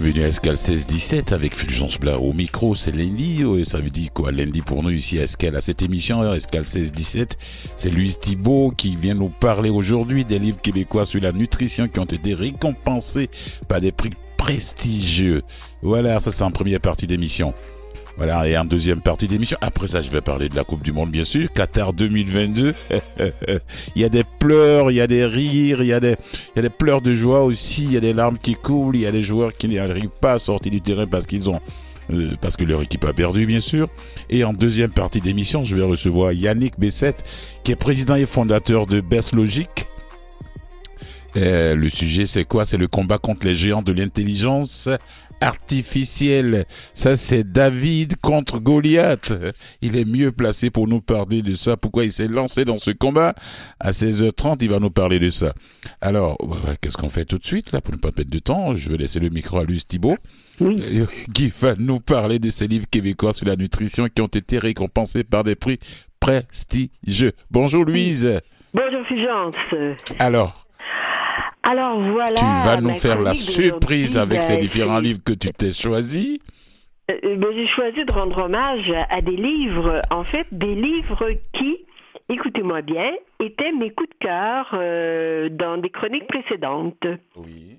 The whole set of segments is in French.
bienvenue à Escale 16-17 avec Fulgence Blas au micro, c'est lundi, ça veut dire quoi lundi pour nous ici à Escale à cette émission, Escale 16-17, c'est Louise Thibault qui vient nous parler aujourd'hui des livres québécois sur la nutrition qui ont été récompensés par des prix prestigieux. Voilà, ça c'est en première partie d'émission. Voilà, et en deuxième partie d'émission, après ça je vais parler de la Coupe du Monde bien sûr, Qatar 2022. il y a des pleurs, il y a des rires, il y a des, il y a des pleurs de joie aussi, il y a des larmes qui coulent, il y a des joueurs qui n'arrivent pas à sortir du terrain parce qu'ils ont euh, parce que leur équipe a perdu bien sûr. Et en deuxième partie d'émission, je vais recevoir Yannick Bessette, qui est président et fondateur de Best Logic. Euh, le sujet, c'est quoi? C'est le combat contre les géants de l'intelligence artificielle. Ça, c'est David contre Goliath. Il est mieux placé pour nous parler de ça. Pourquoi il s'est lancé dans ce combat? À 16h30, il va nous parler de ça. Alors, qu'est-ce qu'on fait tout de suite, là, pour ne pas perdre de temps? Je vais laisser le micro à Luce Thibault. Oui. Euh, qui va nous parler de ces livres québécois sur la nutrition qui ont été récompensés par des prix prestigieux. Bonjour Louise. Bonjour Fulgence. Alors, alors voilà. Tu vas nous faire la surprise avec ces différents livres que tu t'es choisis. Euh, euh, ben, j'ai choisi de rendre hommage à des livres, en fait, des livres qui, écoutez-moi bien, étaient mes coups de cœur euh, dans des chroniques précédentes. Oui.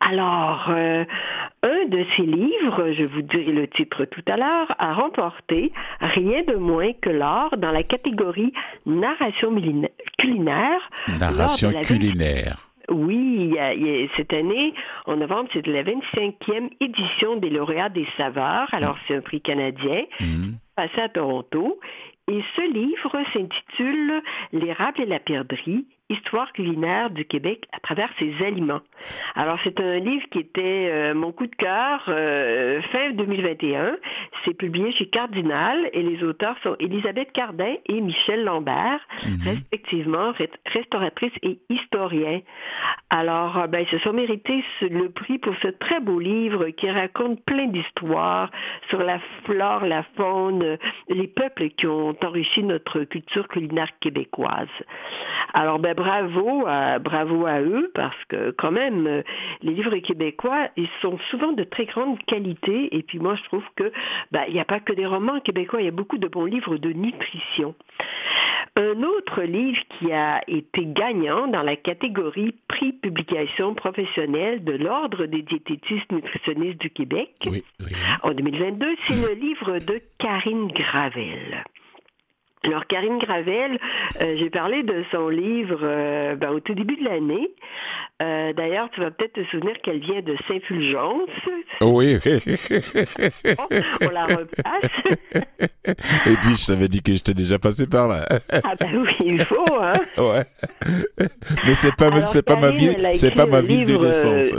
Alors, un de ces livres, je vous dirai le titre tout à l'heure, a remporté rien de moins que l'or dans la catégorie narration culinaire. Narration culinaire. Oui, cette année, en novembre, c'est la 25e édition des lauréats des saveurs. Alors, c'est un prix canadien, mmh. passé à Toronto. Et ce livre s'intitule L'érable et la perdrix, Histoire culinaire du Québec à travers ses aliments. Alors c'est un livre qui était euh, mon coup de cœur euh, fin 2021. C'est publié chez Cardinal et les auteurs sont Elisabeth Cardin et Michel Lambert, mhm. respectivement restauratrice et historien. Alors euh, ben, ils se sont mérités le prix pour ce très beau livre qui raconte plein d'histoires sur la flore, la faune, les peuples qui ont enrichi notre culture culinaire québécoise. Alors ben bravo, à, bravo à eux parce que quand même, euh, les livres québécois, ils sont souvent de très grande qualité. Et puis moi, je trouve que bah, il n'y a pas que des romans québécois, il y a beaucoup de bons livres de nutrition. Un autre livre qui a été gagnant dans la catégorie prix publication professionnelle de l'Ordre des diététistes nutritionnistes du Québec en 2022, c'est le livre de Karine Gravel. Alors, Karine Gravel, euh, j'ai parlé de son livre euh, ben, au tout début de l'année. Euh, d'ailleurs, tu vas peut-être te souvenir qu'elle vient de Saint-Fulgence. Oui. on la repasse. Et puis, je t'avais dit que je t'ai déjà passé par là. ah ben oui, il faut, hein. Ouais. Mais c'est pas, c'est pas ma ville, c'est pas ma ville de naissance.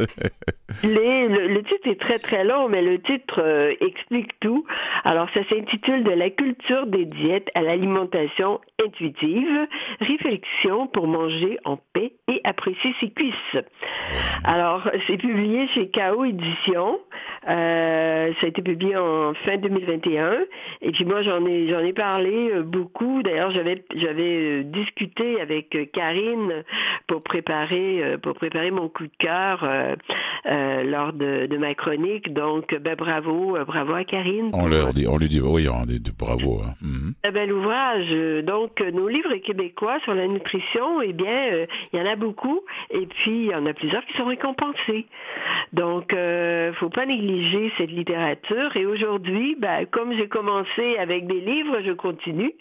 le, titre est très très long, mais le titre explique tout. Alors, ça s'intitule De la culture des diètes à l'alimentation alimentation intuitive, réflexion pour manger en paix et apprécier ses cuisses. Alors, c'est publié chez KO Édition. Euh, ça a été publié en fin 2021. Et puis moi, j'en ai, j'en ai parlé euh, beaucoup. D'ailleurs, j'avais, j'avais euh, discuté avec Karine pour préparer, pour préparer mon coup de cœur lors de, ma chronique. Donc, ben, bravo, bravo à Karine. On leur dit, on lui dit, oui, on dit bravo. Hein. Mhm. Un bel ouvrage. Donc, nos livres québécois sur la nutrition, eh bien, il y en a beaucoup. Et puis, il y en a plusieurs qui sont récompensés. Donc, euh, faut pas négliger cette littérature. Et aujourd'hui, ben, comme j'ai commencé avec des livres, je continue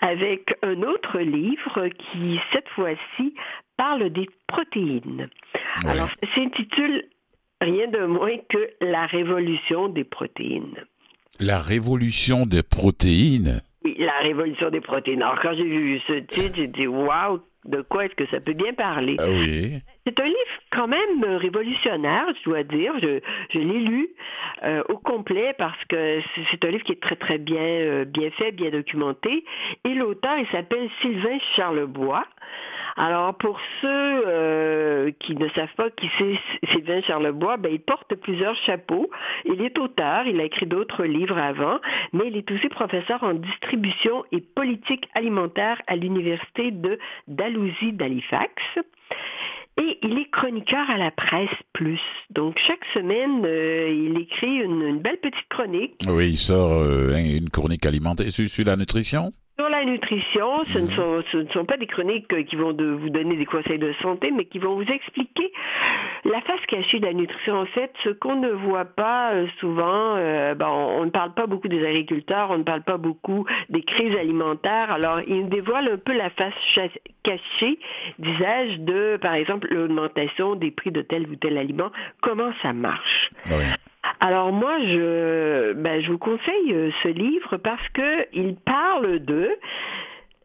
avec un autre livre qui, cette fois-ci, parle des protéines. Alors, ça s'intitule rien de moins que La révolution des protéines. La révolution des protéines la révolution des protéines. Alors, quand j'ai vu ce titre, j'ai dit, waouh, de quoi est-ce que ça peut bien parler? Ah oui. C'est un livre quand même révolutionnaire, je dois dire. Je, je l'ai lu euh, au complet parce que c'est un livre qui est très très bien euh, bien fait, bien documenté. Et l'auteur, il s'appelle Sylvain Charlebois. Alors pour ceux euh, qui ne savent pas qui c'est Sylvain Charlebois, ben, il porte plusieurs chapeaux. Il est auteur, il a écrit d'autres livres avant, mais il est aussi professeur en distribution et politique alimentaire à l'université de Dalhousie d'Halifax. Et il est chroniqueur à la presse plus. Donc chaque semaine, euh, il écrit une, belle petite chronique. Oui, il sort euh, une chronique alimentaire sur sur la nutrition, ce, ne mhm. sont, ce ne sont pas des chroniques euh, qui vont de vous donner des conseils de santé, mais qui vont vous expliquer la face cachée de la nutrition. En fait, ce qu'on ne voit pas euh, souvent, euh, ben, on, ne parle pas beaucoup des agriculteurs, on ne parle pas beaucoup des crises alimentaires. Alors, il dévoile un peu la face cachée, disais-je, de, par exemple, l'augmentation des prix de tel ou tel aliment. Comment ça marche? Alors moi, je, ben, je vous conseille euh, ce livre parce que il parle de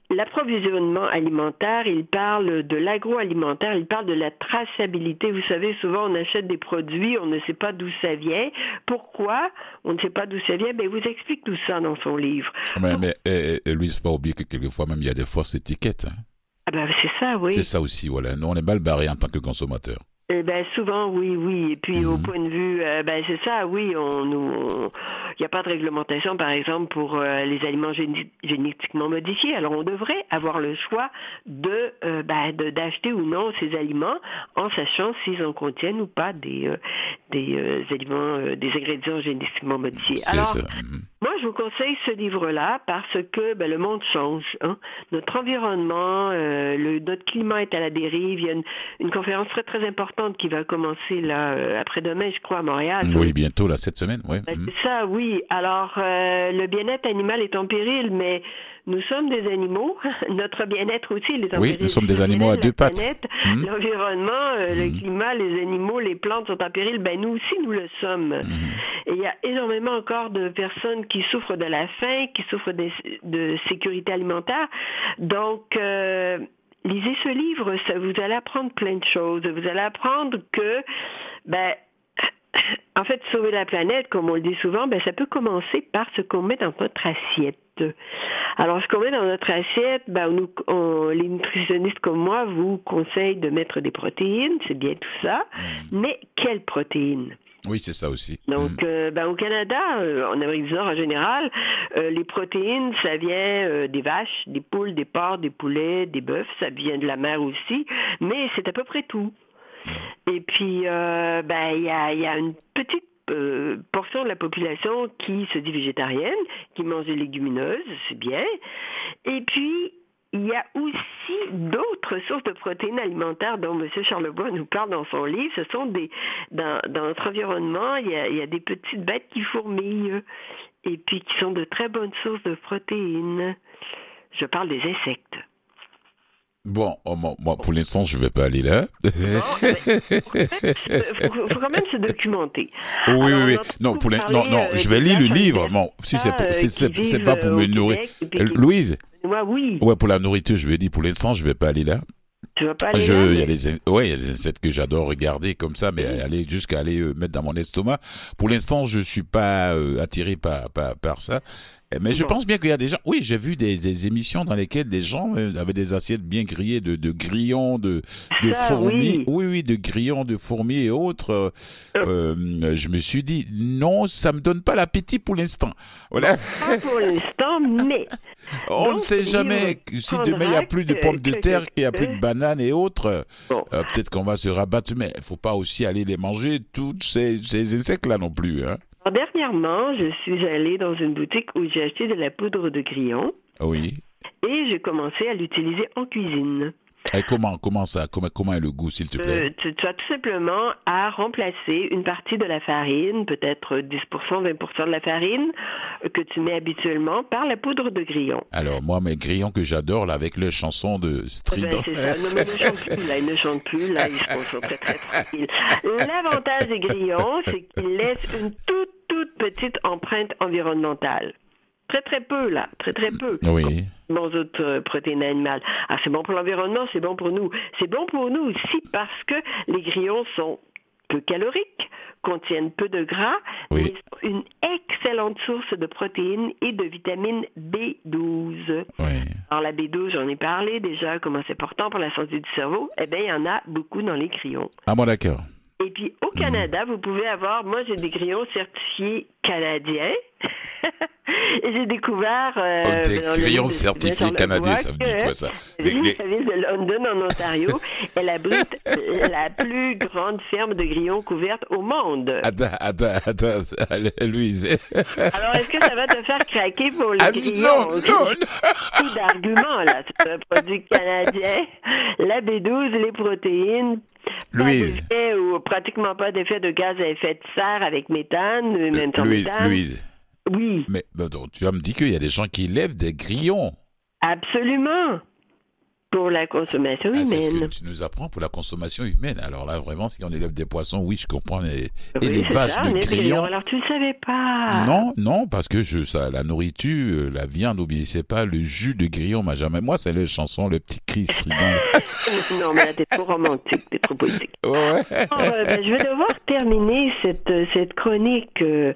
l'approvisionnement alimentaire, il parle de l'agroalimentaire, il parle de la traçabilité. Vous savez, souvent on achète des produits, on ne sait pas d'où ça vient. Pourquoi on ne sait pas d'où ça vient? Ben, il vous explique tout ça dans son livre. Mais, mais et, et, Louise, pas oublier que quelquefois même il y a des fausses étiquettes. Hein. Ah ben, c'est ça, oui. C'est ça aussi, voilà. Nous, on est mal barrés en tant que consommateurs. Eh ben souvent oui oui et puis au mhm. point de vue euh, ben c'est ça oui on nous il n'y a pas de réglementation par exemple pour euh, les aliments génétiquement modifiés alors on devrait avoir le choix de euh, ben, d'acheter ou non ces aliments en sachant s'ils en contiennent ou pas des des aliments des ingrédients génétiquement modifiés alors ça. Mhm. moi je vous conseille ce livre là parce que ben, le monde change hein. notre environnement le notre climat est à la dérive il y a une, une conférence très très importante qui va commencer là euh, après-demain, je crois, à Montréal. Oui, bientôt, là, cette semaine, oui. Ben, c'est ça, oui. Alors, euh, le bien-être animal est en péril, mais nous sommes des animaux. Notre bien-être aussi, il est en oui, péril. Oui, nous sommes des animaux à deux pattes. Mmh. L'environnement, euh, le mmh. climat, les animaux, les plantes sont en péril. Ben, nous aussi, nous le sommes. Mmh. Et il y a énormément encore de personnes qui souffrent de la faim, qui souffrent de, de sécurité alimentaire. Donc, lisez ce livre, ça, vous allez apprendre plein de choses. Vous allez apprendre que, ben, en fait, sauver la planète, comme on le dit souvent, ben, ça peut commencer par ce qu'on met dans notre assiette. Alors, ce qu'on met dans notre assiette, ben, nous, les nutritionnistes comme moi vous conseillent de mettre des protéines, c'est bien tout ça, mm. mais quelles protéines? Oui, c'est ça aussi. Donc, mm. euh, ben, au Canada, euh, en Amérique du Nord en général, euh, les protéines, ça vient des vaches, des poules, des porcs, des poulets, des bœufs, ça vient de la mer aussi, mais c'est à peu près tout. Et puis, ben, il y a, y a une petite portion de la population qui se dit végétarienne, qui mange des légumineuses, c'est bien. Et puis, il y a aussi d'autres sources de protéines alimentaires dont M. Charlebois nous parle dans son livre. Ce sont des, dans, notre environnement, il y, a, des petites bêtes qui fourmillent et puis qui sont de très bonnes sources de protéines. Je parle des insectes. Bon, oh, moi, pour l'instant, je ne vais pas aller là. Il faut, quand même se documenter. Oui, oui, oui. Non, pour non, non, je vais lire le livre. Bon, si c'est c'est pas pour me nourrir. Louise, oui. Ouais, pour la nourriture, je vais dire, pour l'instant, je vais pas aller là. Tu vas pas aller je, là. Il y a ouais, il y a des insectes que j'adore regarder comme ça, mais aller jusqu'à aller euh, mettre dans mon estomac. Pour l'instant, je suis pas euh, attiré par, par, par ça. Mais je pense bien qu'il y a des gens. Oui, j'ai vu des, émissions dans lesquelles des gens euh, avaient des assiettes bien grillées de, de grillons, de, de fourmis. Oui. oui. de grillons, de fourmis et autres. Euh, je me suis dit non, ça me donne pas l'appétit pour l'instant. Voilà. Pas pour l'instant, mais. On ne sait jamais si demain il y a plus de pommes de terre, qu'il y a plus de bananes et autres. Euh, peut-être qu'on va se rabattre, mais il faut pas aussi aller les manger tous ces, ces insectes là non plus. Hein dernièrement, je suis allée dans une boutique où j'ai acheté de la poudre de grillon. Oui. Et j'ai commencé à l'utiliser en cuisine. Et comment, comment ça, comment, comment est le goût, s'il te plaît? Euh, tu, as tout simplement à remplacer une partie de la farine, peut-être 10%, 20% de la farine que tu mets habituellement par la poudre de grillon. Alors, moi, mes grillons que j'adore, là, avec les chansons de Strident. Ben, ça. Non, mais ne chante plus, là, ils ne chantent plus, là, ils sont très, très tranquilles. L'avantage des grillons, c'est qu'ils laissent une toute, toute petite empreinte environnementale. Très, très peu, là. Très, très peu. Oui. Bon, autres euh, protéines animales. Ah, c'est bon pour l'environnement, c'est bon pour nous. C'est bon pour nous aussi parce que les grillons sont peu caloriques, contiennent peu de gras, oui. mais sont une excellente source de protéines et de vitamine B12. Oui. Alors la B12, j'en ai parlé déjà, comment c'est important pour la santé du cerveau. Eh bien, il y en a beaucoup dans les grillons. Ah bon, d'accord. Et puis au Canada, vous pouvez avoir, moi j'ai des grillons certifiés canadiens. Et j'ai découvert. Euh, oh, des grillons certifiés canadiens, ça veut dire quoi ça La ville de London, en Ontario, elle abrite la plus grande ferme de grillons couverte au monde. Attends, attends, attends, Louise. Alors, est-ce que ça va te faire craquer pour les ah, grillons? Non, non, non. d'arguments, là. C'est un produit canadien. La B12, les protéines, Louise. Pas ou pratiquement pas d'effet de gaz à effet de serre avec méthane, euh, même sans Louise, méthane. Louise. Oui. Mais tu vas me dire qu'il y a des gens qui lèvent des grillons. Absolument. Pour la consommation humaine. Ah, c'est ce que tu nous apprends pour la consommation humaine. Alors là, vraiment, si on élève des poissons, oui, je comprends. Les élevage de grillons. Alors tu ne savais pas. Non, non, parce que je, ça, la nourriture, euh, la viande, n'oubliez pas, le jus de grillon m'a jamais. Moi, c'est la chanson, le petit cri non, mais là, t'es trop romantique, t'es trop poétique. Ouais. Euh, ben, je vais devoir terminer cette, cette chronique. Euh,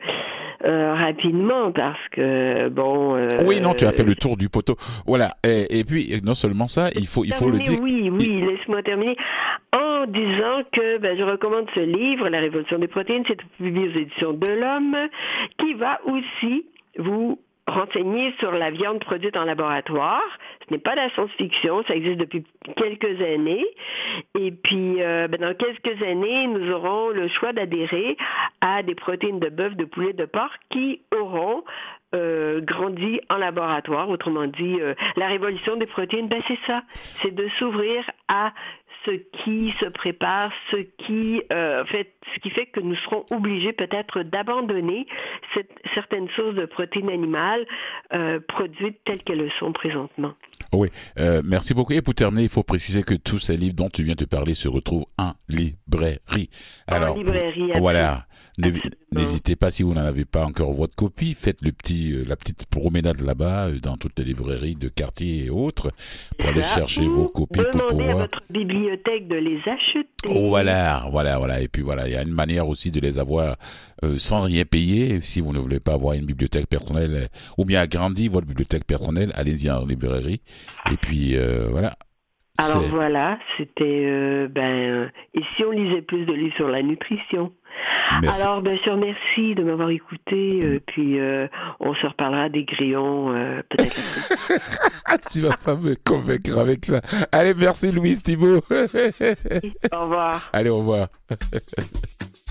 euh, rapidement parce que bon. Euh, oui, non, tu as fait le tour du poteau. Voilà. Et, et puis non seulement ça, il faut, il faut le dire. Oui, oui. Laisse-moi terminer en disant que ben, je recommande ce livre, La Révolution des protéines, c'est publié aux éditions de l'Homme, qui va aussi vous renseigner sur la viande produite en laboratoire. Ce n'est pas de la science-fiction, ça existe depuis quelques années. Et puis, euh, ben, dans quelques années, nous aurons le choix d'adhérer à des protéines de bœuf, de poulet, de porc qui auront euh, grandi en laboratoire. Autrement dit, euh, la révolution des protéines, ben c'est ça, c'est de s'ouvrir à ce qui se prépare, ce qui euh, fait, ce qui fait que nous serons obligés peut-être d'abandonner certaines sources de protéines animales euh, produites telles qu'elles le sont présentement. Oui, euh, merci beaucoup. Et pour terminer, il faut préciser que tous ces livres dont tu viens de parler se retrouvent en librairie. Alors, en librairie, voilà. N'hésitez pas si vous n'en avez pas encore votre copie, faites le petit, la petite promenade là-bas dans toutes les librairies de quartier et autres pour aller chercher vos copies pour pouvoir. à votre bibliothèque de les acheter. voilà, voilà, voilà. Et puis voilà, il y a une manière aussi de les avoir euh, sans rien payer. Si vous ne voulez pas avoir une bibliothèque personnelle ou bien agrandir votre bibliothèque personnelle, allez-y en librairie. Et puis voilà. Alors voilà, c'était ben et si on lisait plus de livres sur la nutrition? Alors, bien sûr, merci de m'avoir écouté. Euh, puis, euh, on se reparlera des grillons euh, peut-être. tu vas pas me convaincre avec ça. Allez, merci Louise Thibault. au revoir. Allez, au revoir.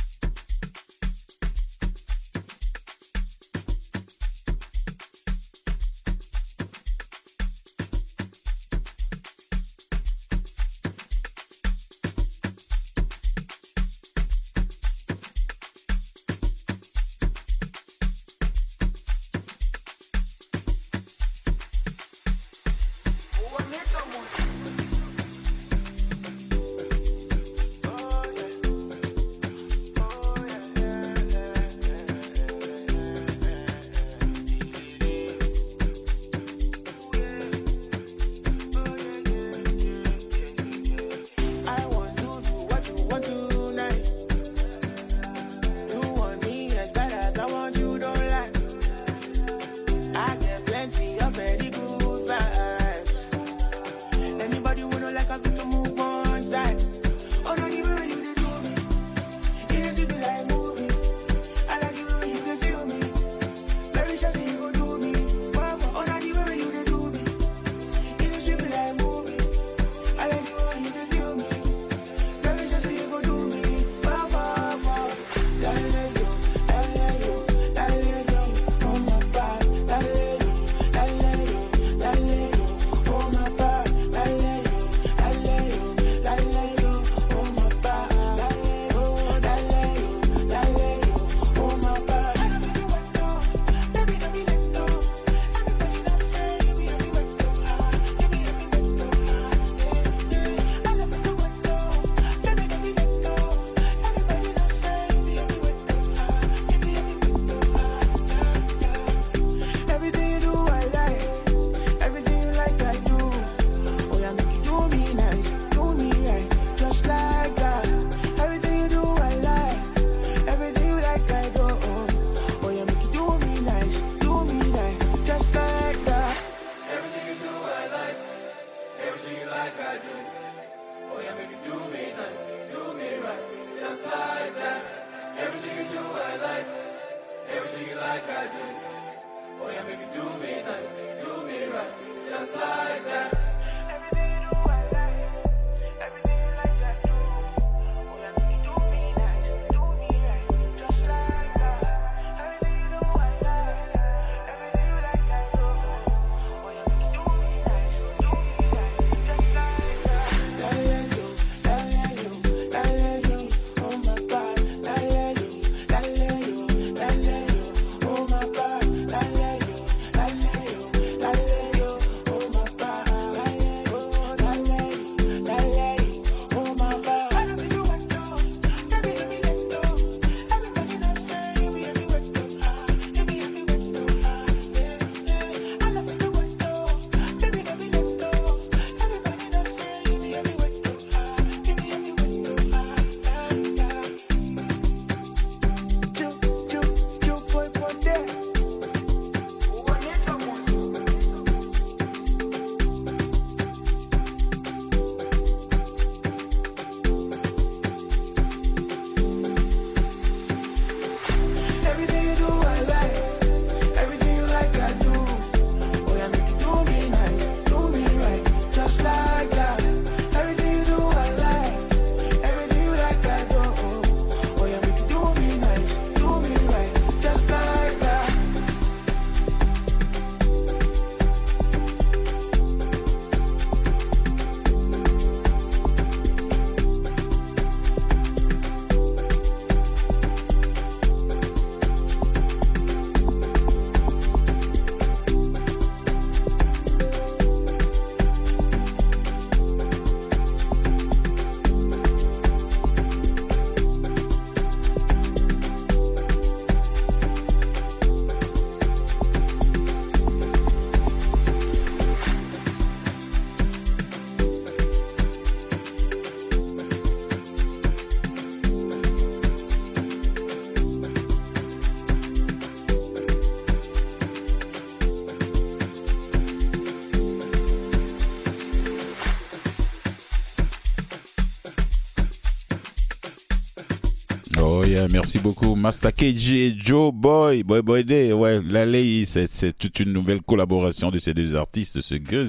bien, merci beaucoup. Master KG et Joe Boy, Boy Boy Day. Ouais, l'allée, c'est, toute une nouvelle collaboration de ces deux artistes, ces deux,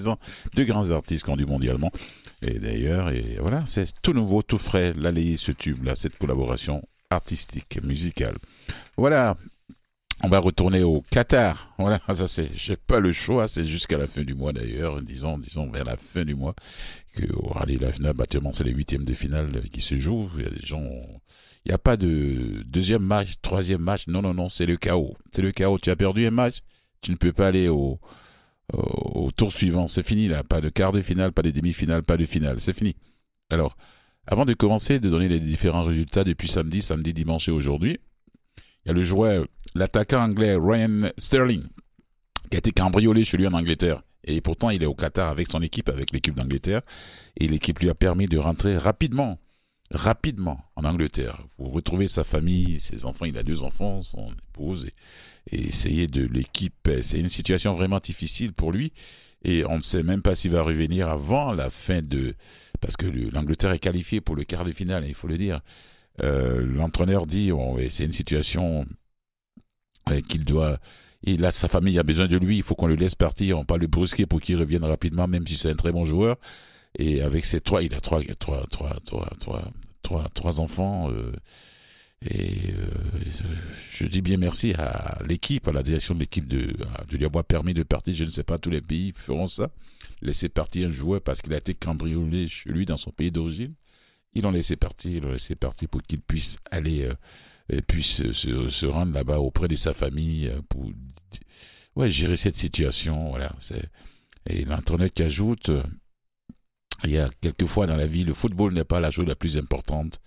grands artistes qu'on dit mondialement. Et d'ailleurs, et voilà, c'est tout nouveau, tout frais, l'allée, ce tube-là, cette collaboration artistique, musicale. Voilà. On va retourner au Qatar. Voilà, ça c'est, j'ai pas le choix, c'est jusqu'à la fin du mois d'ailleurs, disons, disons vers la fin du mois que au Rallye Lavna, bâtiment, c'est les huitièmes de finale qui se jouent. Il y a des gens, il n'y a pas de deuxième match, troisième match. Non, non, non, c'est le chaos. C'est le chaos. Tu as perdu un match, tu ne peux pas aller au, au, tour suivant. C'est fini là. Pas de quart de finale, pas de demi-finale, pas de finale. C'est fini. Alors, avant de commencer, de donner les différents résultats depuis samedi, samedi, dimanche et aujourd'hui, il y a le joueur, l'attaquant anglais Ryan Sterling, qui a été cambriolé chez lui en Angleterre. Et pourtant, il est au Qatar avec son équipe, avec l'équipe d'Angleterre. Et l'équipe lui a permis de rentrer rapidement, rapidement en Angleterre. Pour retrouver sa famille, ses enfants. Il a deux enfants, son épouse. Et, et essayer de l'équipe. C'est une situation vraiment difficile pour lui. Et on ne sait même pas s'il va revenir avant la fin de, parce que l'Angleterre est qualifiée pour le quart de finale, il faut le dire. Euh, L'entraîneur dit, bon, c'est une situation euh, qu'il doit, il a sa famille a besoin de lui, il faut qu'on le laisse partir, on pas le brusquer pour qu'il revienne rapidement, même si c'est un très bon joueur. Et avec ses trois, il a trois, trois, trois, trois, trois, trois, trois enfants. Euh, et euh, je dis bien merci à l'équipe, à la direction de l'équipe de, de lui avoir permis de partir. Je ne sais pas, tous les pays feront ça. Laisser partir un joueur parce qu'il a été cambriolé chez lui dans son pays d'origine. Ils l'ont laissé partir, ils l'ont laissé partir pour qu'il puisse aller, euh, et puisse se, se rendre là-bas auprès de sa famille euh, pour ouais, gérer cette situation. Voilà, et l'entraîneur qui ajoute, il y a quelquefois dans la vie, le football n'est pas la chose la plus importante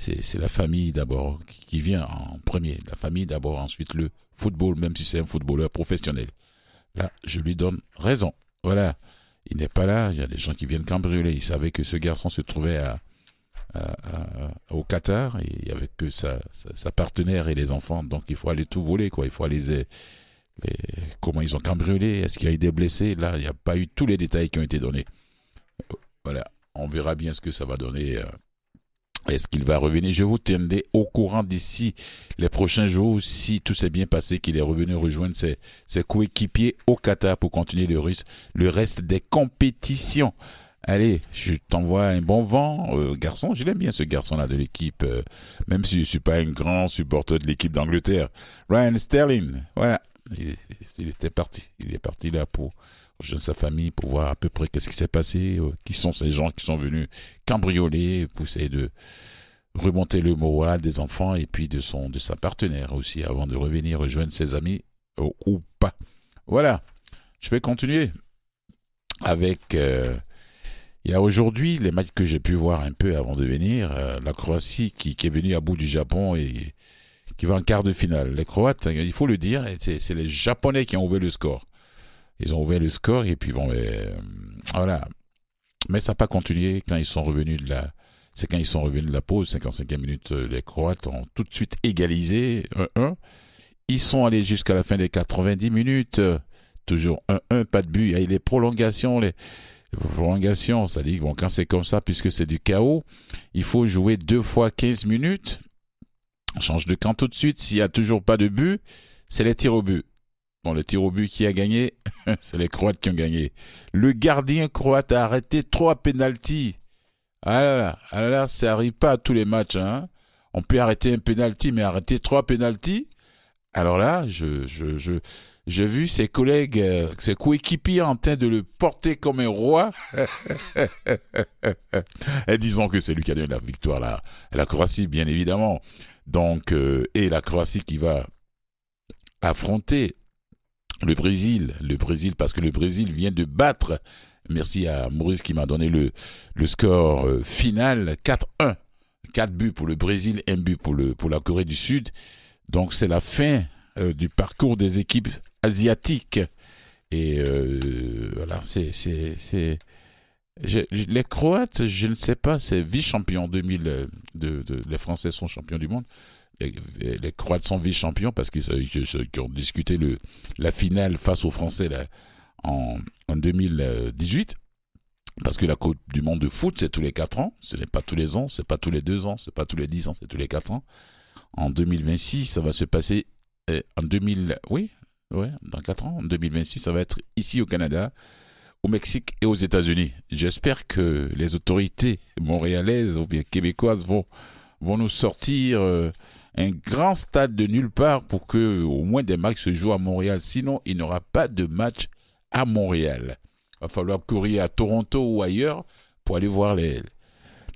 c'est la famille d'abord qui vient en premier. La famille d'abord, ensuite le football, même si c'est un footballeur professionnel. Là, je lui donne raison. Voilà. Il n'est pas là. Il y a des gens qui viennent cambrioler. Il savait que ce garçon se trouvait à, au Qatar et il n'y avait que sa, sa, partenaire et les enfants. Donc il faut aller tout voler, quoi. Il faut aller les, les comment ils ont cambriolé? Est-ce qu'il y a eu des blessés? Là, il n'y a pas eu tous les détails qui ont été donnés. Voilà. On verra bien ce que ça va donner. Euh, est-ce qu'il va revenir Je vous tiendrai au courant d'ici les prochains jours si tout s'est bien passé, qu'il est revenu rejoindre ses, coéquipiers au Qatar pour continuer le, russe, le reste des compétitions. Allez, je t'envoie un bon vent, euh, garçon. Je l'aime bien ce garçon-là de l'équipe, euh, même si je suis pas un grand supporter de l'équipe d'Angleterre. Ryan Sterling, voilà, il, était parti. Il est parti là pour sa famille pour voir à peu près qu'est-ce qui s'est passé, euh, qui sont ces gens qui sont venus cambrioler, pousser de remonter le moral des enfants et puis de son de sa partenaire aussi avant de revenir rejoindre ses amis euh, ou pas. Voilà. Je vais continuer avec euh, il y a aujourd'hui les matchs que j'ai pu voir un peu avant de venir, la Croatie qui, qui est venue à bout du Japon et qui va en quart de finale. Les Croates, il faut le dire, c'est les Japonais qui ont ouvert le score. Ils ont ouvert le score et puis bon, euh, voilà. Mais ça n'a pas continué quand ils sont revenus de la. C'est quand ils sont revenus de la pause, 55e minute, euh, les Croates ont tout de suite égalisé 1-1. Ils sont allés jusqu'à la fin des 90 minutes, toujours 1-1, pas de but. Et les prolongations, les, prolongations, ça dit bon, quand c'est comme ça, puisque c'est du chaos, il faut jouer deux fois 15 minutes. On change de camp tout de suite. S'il n'y a toujours pas de but, c'est les tirs au but. Bon, le tir au but qui a gagné, c'est les Croates qui ont gagné. Le gardien croate a arrêté trois pénalties. Ah là là, ah là là, ça arrive pas à tous les matchs. Hein. On peut arrêter un pénalty, mais arrêter trois pénalties. Alors là, je, je, je, j'ai vu ses collègues, euh, ses coéquipiers en train de le porter comme un roi. et disons que c'est lui qui a donné la victoire là, la Croatie, bien évidemment. Donc, euh, et la Croatie qui va affronter le Brésil, le Brésil, parce que le Brésil vient de battre, merci à Maurice qui m'a donné le, score euh, final, 4-1. 4 buts pour le Brésil, 1 but pour, la Corée du Sud. Donc c'est la fin euh, du parcours des équipes asiatiques. Et euh, voilà, c'est... les Croates, je ne sais pas, c'est vice-champion 2000, de, de, les Français sont champions du monde les Croates sont vice-champions parce qu'ils ont discuté le, la finale face aux Français en, en 2018. Parce que la Coupe du Monde de foot, c'est tous les 4 ans. Ce n'est pas tous les ans, c'est pas tous les 2 ans, c'est pas tous les 10 ans, c'est tous les 4 ans. En 2026, ça va se passer euh, en 2000, oui, dans 4 ans, en 2026, ça va être ici au Canada, au Mexique et aux États-Unis. J'espère que les autorités montréalaises ou bien québécoises vont, vont nous sortir euh, un grand stade de nulle part pour que au moins des matchs se jouent à Montréal. Sinon, il n'y aura pas de match à Montréal. Il va falloir courir à Toronto ou ailleurs pour aller voir les,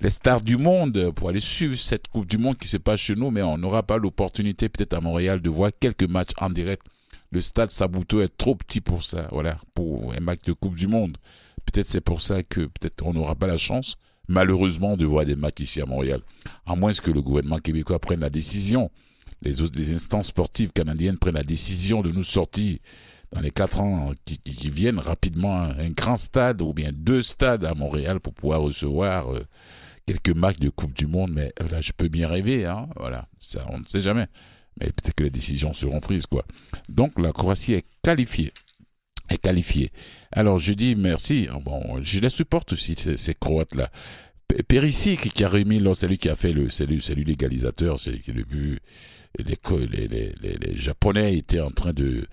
stars du monde, pour aller suivre cette Coupe du Monde qui se passe chez nous, mais on n'aura pas l'opportunité peut-être à Montréal de voir quelques matchs en direct. Le stade Sabuto est trop petit pour ça, voilà, pour un match de Coupe du Monde. Peut-être c'est pour ça que peut-être on n'aura pas la chance, malheureusement, de voir des matchs ici à Montréal. À moins que le gouvernement québécois prenne la décision, les, autres, les instances sportives canadiennes prennent la décision de nous sortir dans les quatre ans qui, viennent rapidement un grand stade ou bien deux stades à Montréal pour pouvoir recevoir euh, quelques matchs de Coupe du Monde. Mais euh, là, je peux bien rêver, hein, voilà, ça, on ne sait jamais. Mais peut-être que les décisions seront prises, quoi. Donc, la Croatie est qualifiée. Est qualifiée. Alors, je dis merci. Bon, je les supporte aussi, ces, Croates-là. Périsic qui a remis, c'est lui qui a fait le, c'est lui, c'est l'égalisateur, c'est le but. Les, les, les, Japonais étaient en train de,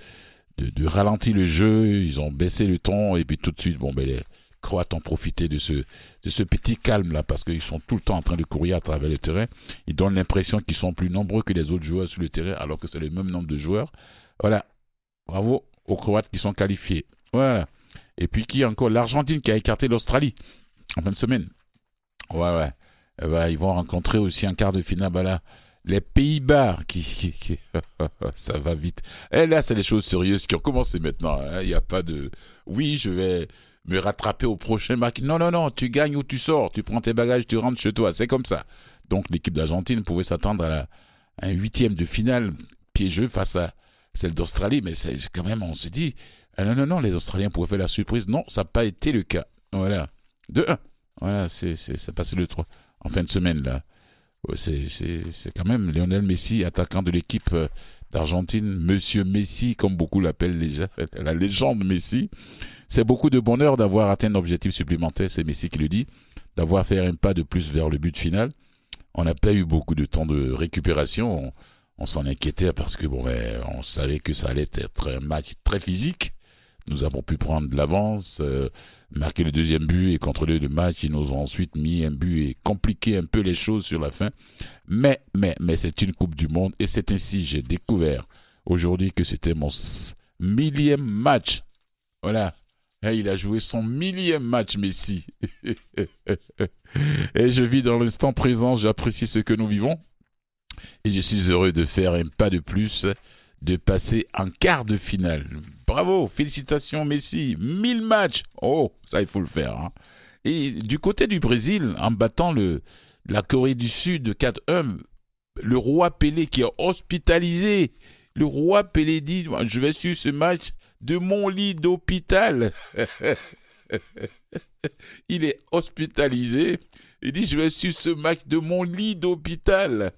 de, ralentir le jeu, ils ont baissé le ton, et puis tout de suite, bon, ben, les Croates ont profité de ce, de ce petit calme-là, parce qu'ils sont tout le temps en train de courir à travers le terrain. Ils donnent l'impression qu'ils sont plus nombreux que les autres joueurs sur le terrain, alors que c'est le même nombre de joueurs. Voilà. Bravo aux Croates qui sont qualifiés. Voilà. Et puis qui encore? L'Argentine qui a écarté l'Australie en fin de semaine. Ouais, ouais. Eh ben, ils vont rencontrer aussi un quart de finale. Les Pays-Bas, qui, ça va vite. Et là, c'est les choses sérieuses qui ont commencé maintenant. Hein. Il n'y a pas de, oui, je vais me rattraper au prochain match. Non, non, non, tu gagnes ou tu sors. Tu prends tes bagages, tu rentres chez toi. C'est comme ça. Donc, l'équipe d'Argentine pouvait s'attendre à, un huitième de finale piégeux face à celle d'Australie. Mais c'est quand même, on se dit, ah, non, non, non, les Australiens pouvaient faire la surprise. Non, ça n'a pas été le cas. Voilà. De 1. Voilà, c'est, c'est, ça passé le 3 en fin de semaine, là. C'est, c'est, c'est quand même Lionel Messi, attaquant de l'équipe euh, d'Argentine, Monsieur Messi, comme beaucoup l'appellent déjà, la légende Messi. C'est beaucoup de bonheur d'avoir atteint un objectif supplémentaire, c'est Messi qui le dit, d'avoir fait un pas de plus vers le but final. On n'a pas eu beaucoup de temps de récupération. On, s'en inquiétait parce que bon, ben, on savait que ça allait être un match très physique. Nous avons pu prendre de l'avance, euh, marquer le deuxième but et contrôler le match. Ils nous ont ensuite mis un but et compliqué un peu les choses sur la fin. Mais, mais, mais c'est une Coupe du Monde et c'est ainsi j'ai découvert aujourd'hui que c'était mon millième match. Voilà. Et il a joué son millième match, Messi. et je vis dans l'instant présent, j'apprécie ce que nous vivons. Et je suis heureux de faire un pas de plus de passer en quart de finale. Bravo, félicitations Messi, 1000 matchs. Oh, ça il faut le faire. Hein. Et du côté du Brésil, en battant le, la Corée du Sud 4-1, le roi Pelé qui est hospitalisé. Le roi Pelé dit, je vais suivre ce match de mon lit d'hôpital. il est hospitalisé. Il dit, je vais suivre ce match de mon lit d'hôpital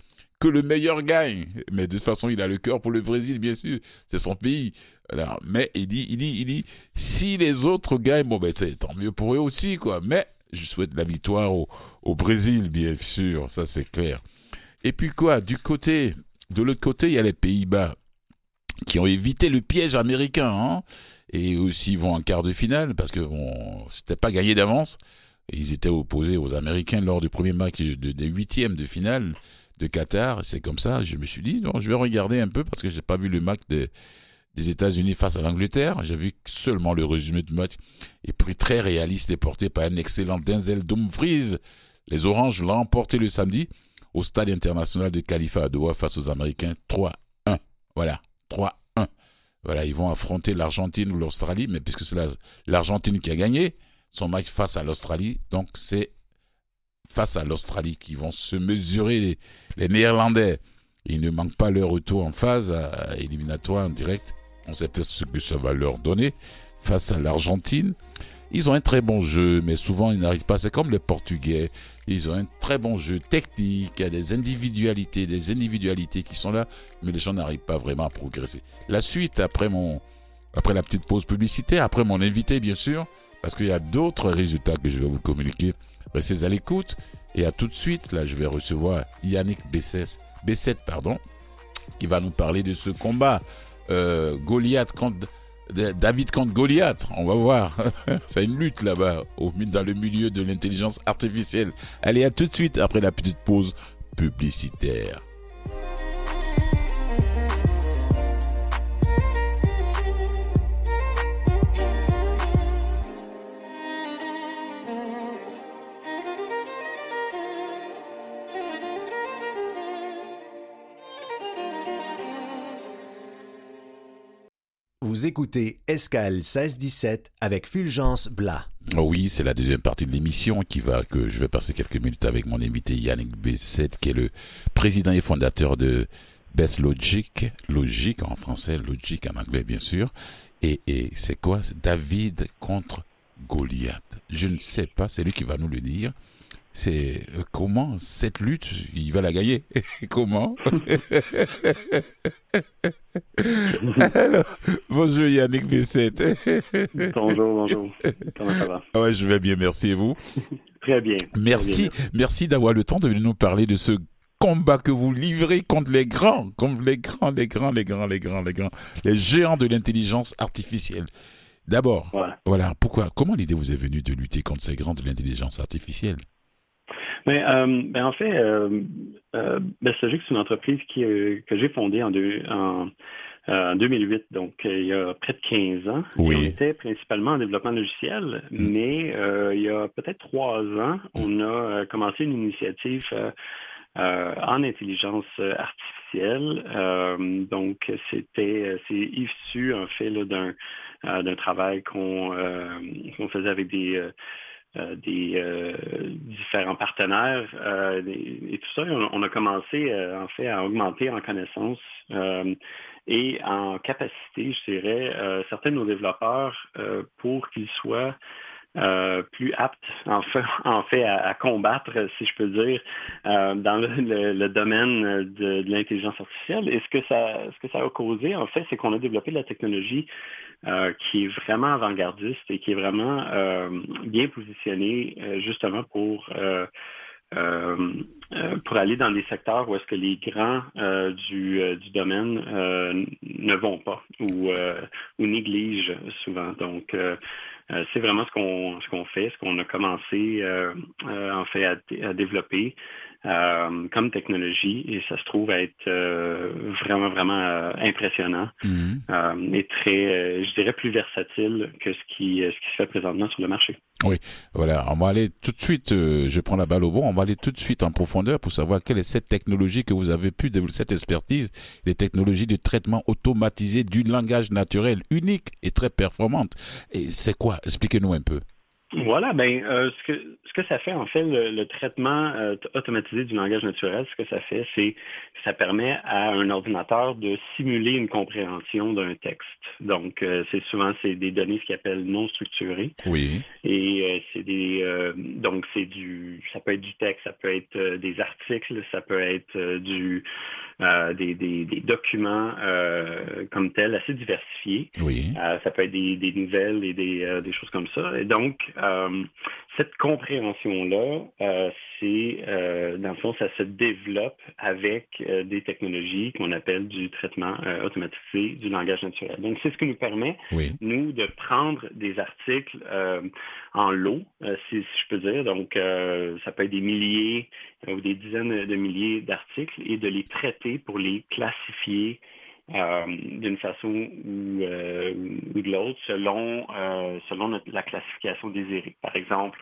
que le meilleur gagne. Mais de toute façon, il a le cœur pour le Brésil, bien sûr. C'est son pays. Alors, mais il dit, il dit, il dit, si les autres gagnent, bon, ben, c'est tant mieux pour eux aussi, quoi. Mais je souhaite la victoire au, Brésil, bien sûr. Ça, c'est clair. Et puis quoi, du côté, de l'autre côté, il y a les Pays-Bas qui ont évité le piège américain, hein, et aussi vont en quart de finale parce que bon, c'était pas gagné d'avance. Ils étaient opposés aux Américains lors du premier match des huitièmes de finale de Qatar. C'est comme ça, je me suis dit, je vais regarder un peu parce que j'ai pas vu le match des, des États-Unis face à l'Angleterre. J'ai vu seulement le résumé du match. Et puis très réaliste et porté par un excellent Denzel Dumfries. Les Oranges l'ont emporté le samedi au stade international de Khalifa à Doha face aux Américains 3-1. Voilà, 3-1. Voilà, ils vont affronter l'Argentine ou l'Australie, mais puisque c'est l'Argentine qui a gagné son match face à l'Australie, donc c'est face à l'Australie qui vont se mesurer les, Néerlandais. Ils ne manquent pas leur retour en phase éliminatoire en direct. On sait pas ce que ça va leur donner face à l'Argentine. Ils ont un très bon jeu, mais souvent ils n'arrivent pas. C'est comme les Portugais. Ils ont un très bon jeu technique, il y a des individualités, des individualités qui sont là, mais les gens n'arrivent pas vraiment à progresser. La suite, après après la petite pause publicitaire, après mon invité, bien sûr, parce qu'il y a d'autres résultats que je vais vous communiquer. Restez à l'écoute et à tout de suite. Là, je vais recevoir Yannick Bessès B7, pardon, qui va nous parler de ce combat euh, Goliath contre David contre Goliath. On va voir. C'est une lutte là-bas, dans le milieu de l'intelligence artificielle. Allez, à tout de suite après la petite pause publicitaire. Vous écoutez Escale 1617 avec Fulgence Blas. Oh oui, c'est la deuxième partie de l'émission qui va que je vais passer quelques minutes avec mon invité Yannick B7 qui est le président et fondateur de Best Logic, Logic en français, Logic en anglais bien sûr. Et, et c'est quoi? David contre Goliath. Je ne sais pas, c'est lui qui va nous le dire c'est euh, comment cette lutte, il va la gagner? comment? Bonjour Yannick V7. bonjour, bonjour. Comment ça va? Ouais, je vais bien, merci et vous? Très bien. Merci, merci d'avoir le temps de nous parler de ce combat que vous livrez contre les grands, contre les grands, les grands, les grands, les grands, les grands, les géants de l'intelligence artificielle. D'abord, voilà. voilà. pourquoi, comment l'idée vous est venue de lutter contre ces grands de l'intelligence artificielle? Mais, euh, ben, en fait, euh, euh, c'est une entreprise qui, euh, que j'ai fondée en, en 2008, donc il y a près de 15 ans. Oui. on était principalement en développement logiciel, mm. mais il y a peut-être trois ans, on a commencé une initiative en intelligence artificielle. donc, c'était c'est issu en fait d'un travail qu'on qu'on faisait avec des euh, des euh, différents partenaires euh, et, tout ça. On, a commencé en fait à augmenter en connaissances et en capacité, je dirais, certains de nos développeurs pour qu'ils soient euh, plus apte en fait, en fait à, combattre, si je peux dire, euh, dans le, domaine de, l'intelligence artificielle. Et ce que ça, ce que ça a causé, en fait, c'est qu'on a développé de la technologie euh, qui est vraiment avant-gardiste et qui est vraiment bien positionnée justement pour pour aller dans des secteurs où est-ce que les grands du, du, domaine ne vont pas ou, ou négligent souvent. Donc, euh, c'est vraiment ce qu'on ce qu'on fait, ce qu'on a commencé euh, euh, en fait à, développer comme technologie et ça se trouve être vraiment vraiment impressionnant mm-hmm. et très, je dirais plus versatile que ce qui ce qui se fait présentement sur le marché. Oui, voilà, on va aller tout de suite, je prends la balle au bon, on va aller tout de suite en profondeur pour savoir quelle est cette technologie que vous avez pu développer, cette expertise, les technologies de traitement automatisé du langage naturel unique et très performante. Et c'est quoi? Expliquez-nous un peu. Voilà, ben euh, ce que ce que ça fait en fait le, traitement euh, automatisé du langage naturel, ce que ça fait, c'est ça permet à un ordinateur de simuler une compréhension d'un texte. Donc euh, c'est souvent c'est des données ce qu'ils appellent non structurées. Oui. Et c'est des donc c'est du ça peut être du texte, ça peut être des articles, ça peut être du des, des, documents comme tels assez diversifiés. Oui. ça peut être des, des nouvelles et des, des choses comme ça. Et donc euh, cette compréhension-là, euh, c'est, euh, dans le fond, ça se développe avec des technologies qu'on appelle du traitement automatisé du langage naturel. Donc, c'est ce qui nous permet, nous, de prendre des articles en lot, si, je peux dire. Donc, ça peut être des milliers ou des dizaines de milliers d'articles et de les traiter pour les classifier euh, d'une façon ou, euh, ou de l'autre selon, euh, selon la classification désirée. Par exemple,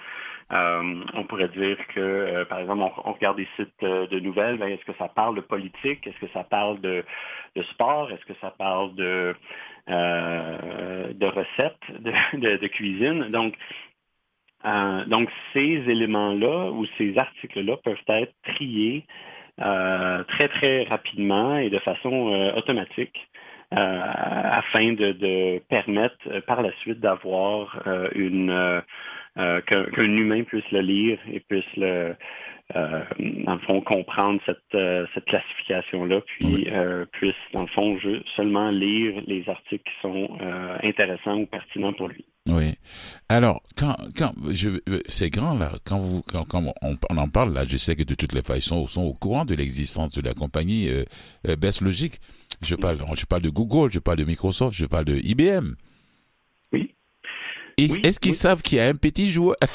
on pourrait dire que, par exemple, on, regarde des sites de nouvelles, ben, est-ce que ça parle de politique, est-ce que ça parle de, de sport, est-ce que ça parle de, de recettes, de, de, cuisine? Donc, donc, ces éléments-là ou ces articles-là peuvent être triés euh, très, très rapidement et de façon euh, automatique. Euh, afin de, permettre par la suite d'avoir une qu'un humain puisse le lire et puisse le dans le fond comprendre cette, cette classification-là, puis puisse dans le fond seulement lire les articles qui sont intéressants ou pertinents pour lui. Oui. Alors, quand, quand c'est grand là, quand vous, quand, on, en parle là, je sais que de toutes les façons, sont, au courant de l'existence de la compagnie euh, euh Logic. Je parle, je parle de Google, je parle de Microsoft, je parle de IBM. Oui. Est-ce qu'ils savent qu'il y a un petit joueur?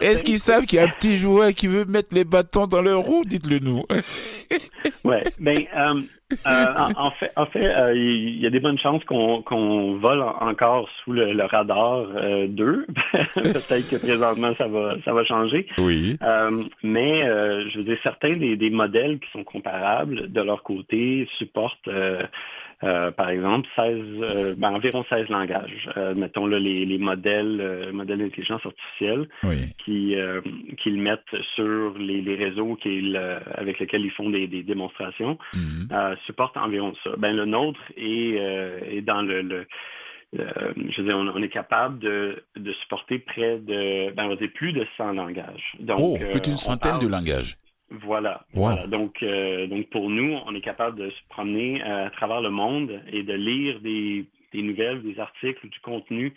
Est-ce qu'ils savent qu'il y a un petit joueur qui veut mettre les bâtons dans leur roue? Dites-le nous. ouais, ben, euh, euh, en, fait, en fait, euh, il y a des bonnes chances qu'on vole encore sous le, radar d'eux. Peut-être que présentement ça va, ça va changer. Oui. mais je veux dire, certains des, des, modèles qui sont comparables de leur côté supportent euh, par exemple, 16, euh, ben, environ 16 langages. Euh, mettons là, les, les modèles, modèles d'intelligence artificielle qui, qui le mettent sur les, les réseaux avec lesquels ils font des, des démonstrations, mhm. supportent environ ça. Ben, le nôtre est, est dans le, le je veux dire, on, est capable de, de, supporter près de, ben, on va dire plus de 100 langages. Donc, oh, plus d'une centaine de langages. Voilà. voilà. Donc, euh, donc pour nous, on est capable de se promener euh, à travers le monde et de lire des, des nouvelles, des articles, du contenu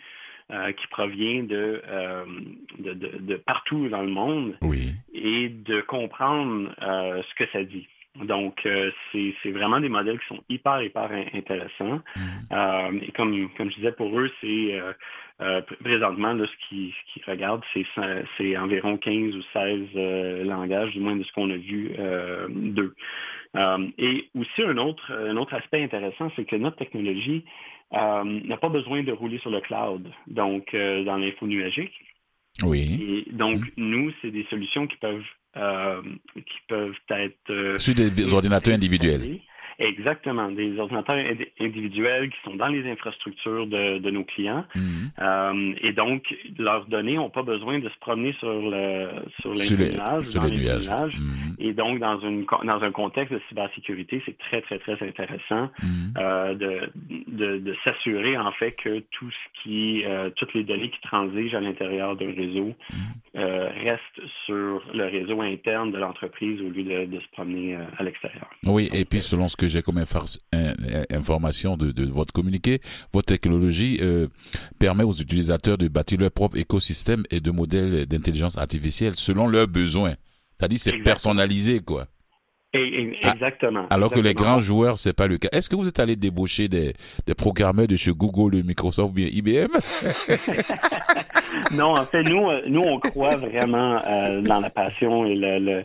euh, qui provient de, de, de, de, partout dans le monde oui. et de comprendre ce que ça dit. Donc, c'est vraiment des modèles qui sont hyper, hyper intéressants. Mm. et comme, comme je disais, pour eux, c'est euh, présentement, là, ce qu'ils ce regardent, c'est environ 15 ou 16 euh, langages, du moins de ce qu'on a vu euh, d'eux. et aussi, un autre, un autre aspect intéressant, c'est que notre technologie n'a pas besoin de rouler sur le cloud, donc dans l'info nuagique. Oui. Et donc, mm. nous, c'est des solutions qui peuvent, qui peuvent être... Sur des ordinateurs individuels. Exactement, des ordinateurs individuels qui sont dans les infrastructures de, de nos clients. Mhm. Euh, et donc, leurs données n'ont pas besoin de se promener sur le sur dans les nuages. Mhm. Et donc, dans, une, dans un contexte de cybersécurité, c'est très, très, très intéressant mhm. euh, de, de, de s'assurer, en fait, que tout ce qui, euh, toutes les données qui transigent à l'intérieur d'un réseau restent sur le réseau interne de l'entreprise au lieu de, de se promener à l'extérieur. Oui, et puis selon ce que j'ai comme information de, de, votre communiqué, votre technologie euh, permet aux utilisateurs de bâtir leur propre écosystème et de modèles d'intelligence artificielle selon leurs besoins. C'est-à-dire c'est personnalisé, quoi. Ah, exactement. Alors que les grands joueurs, c'est pas le cas. Est-ce que vous êtes allé débaucher des, des programmeurs de chez Google, de Microsoft ou bien IBM Non, en fait, nous, euh, nous, on croit vraiment euh, dans la passion et le,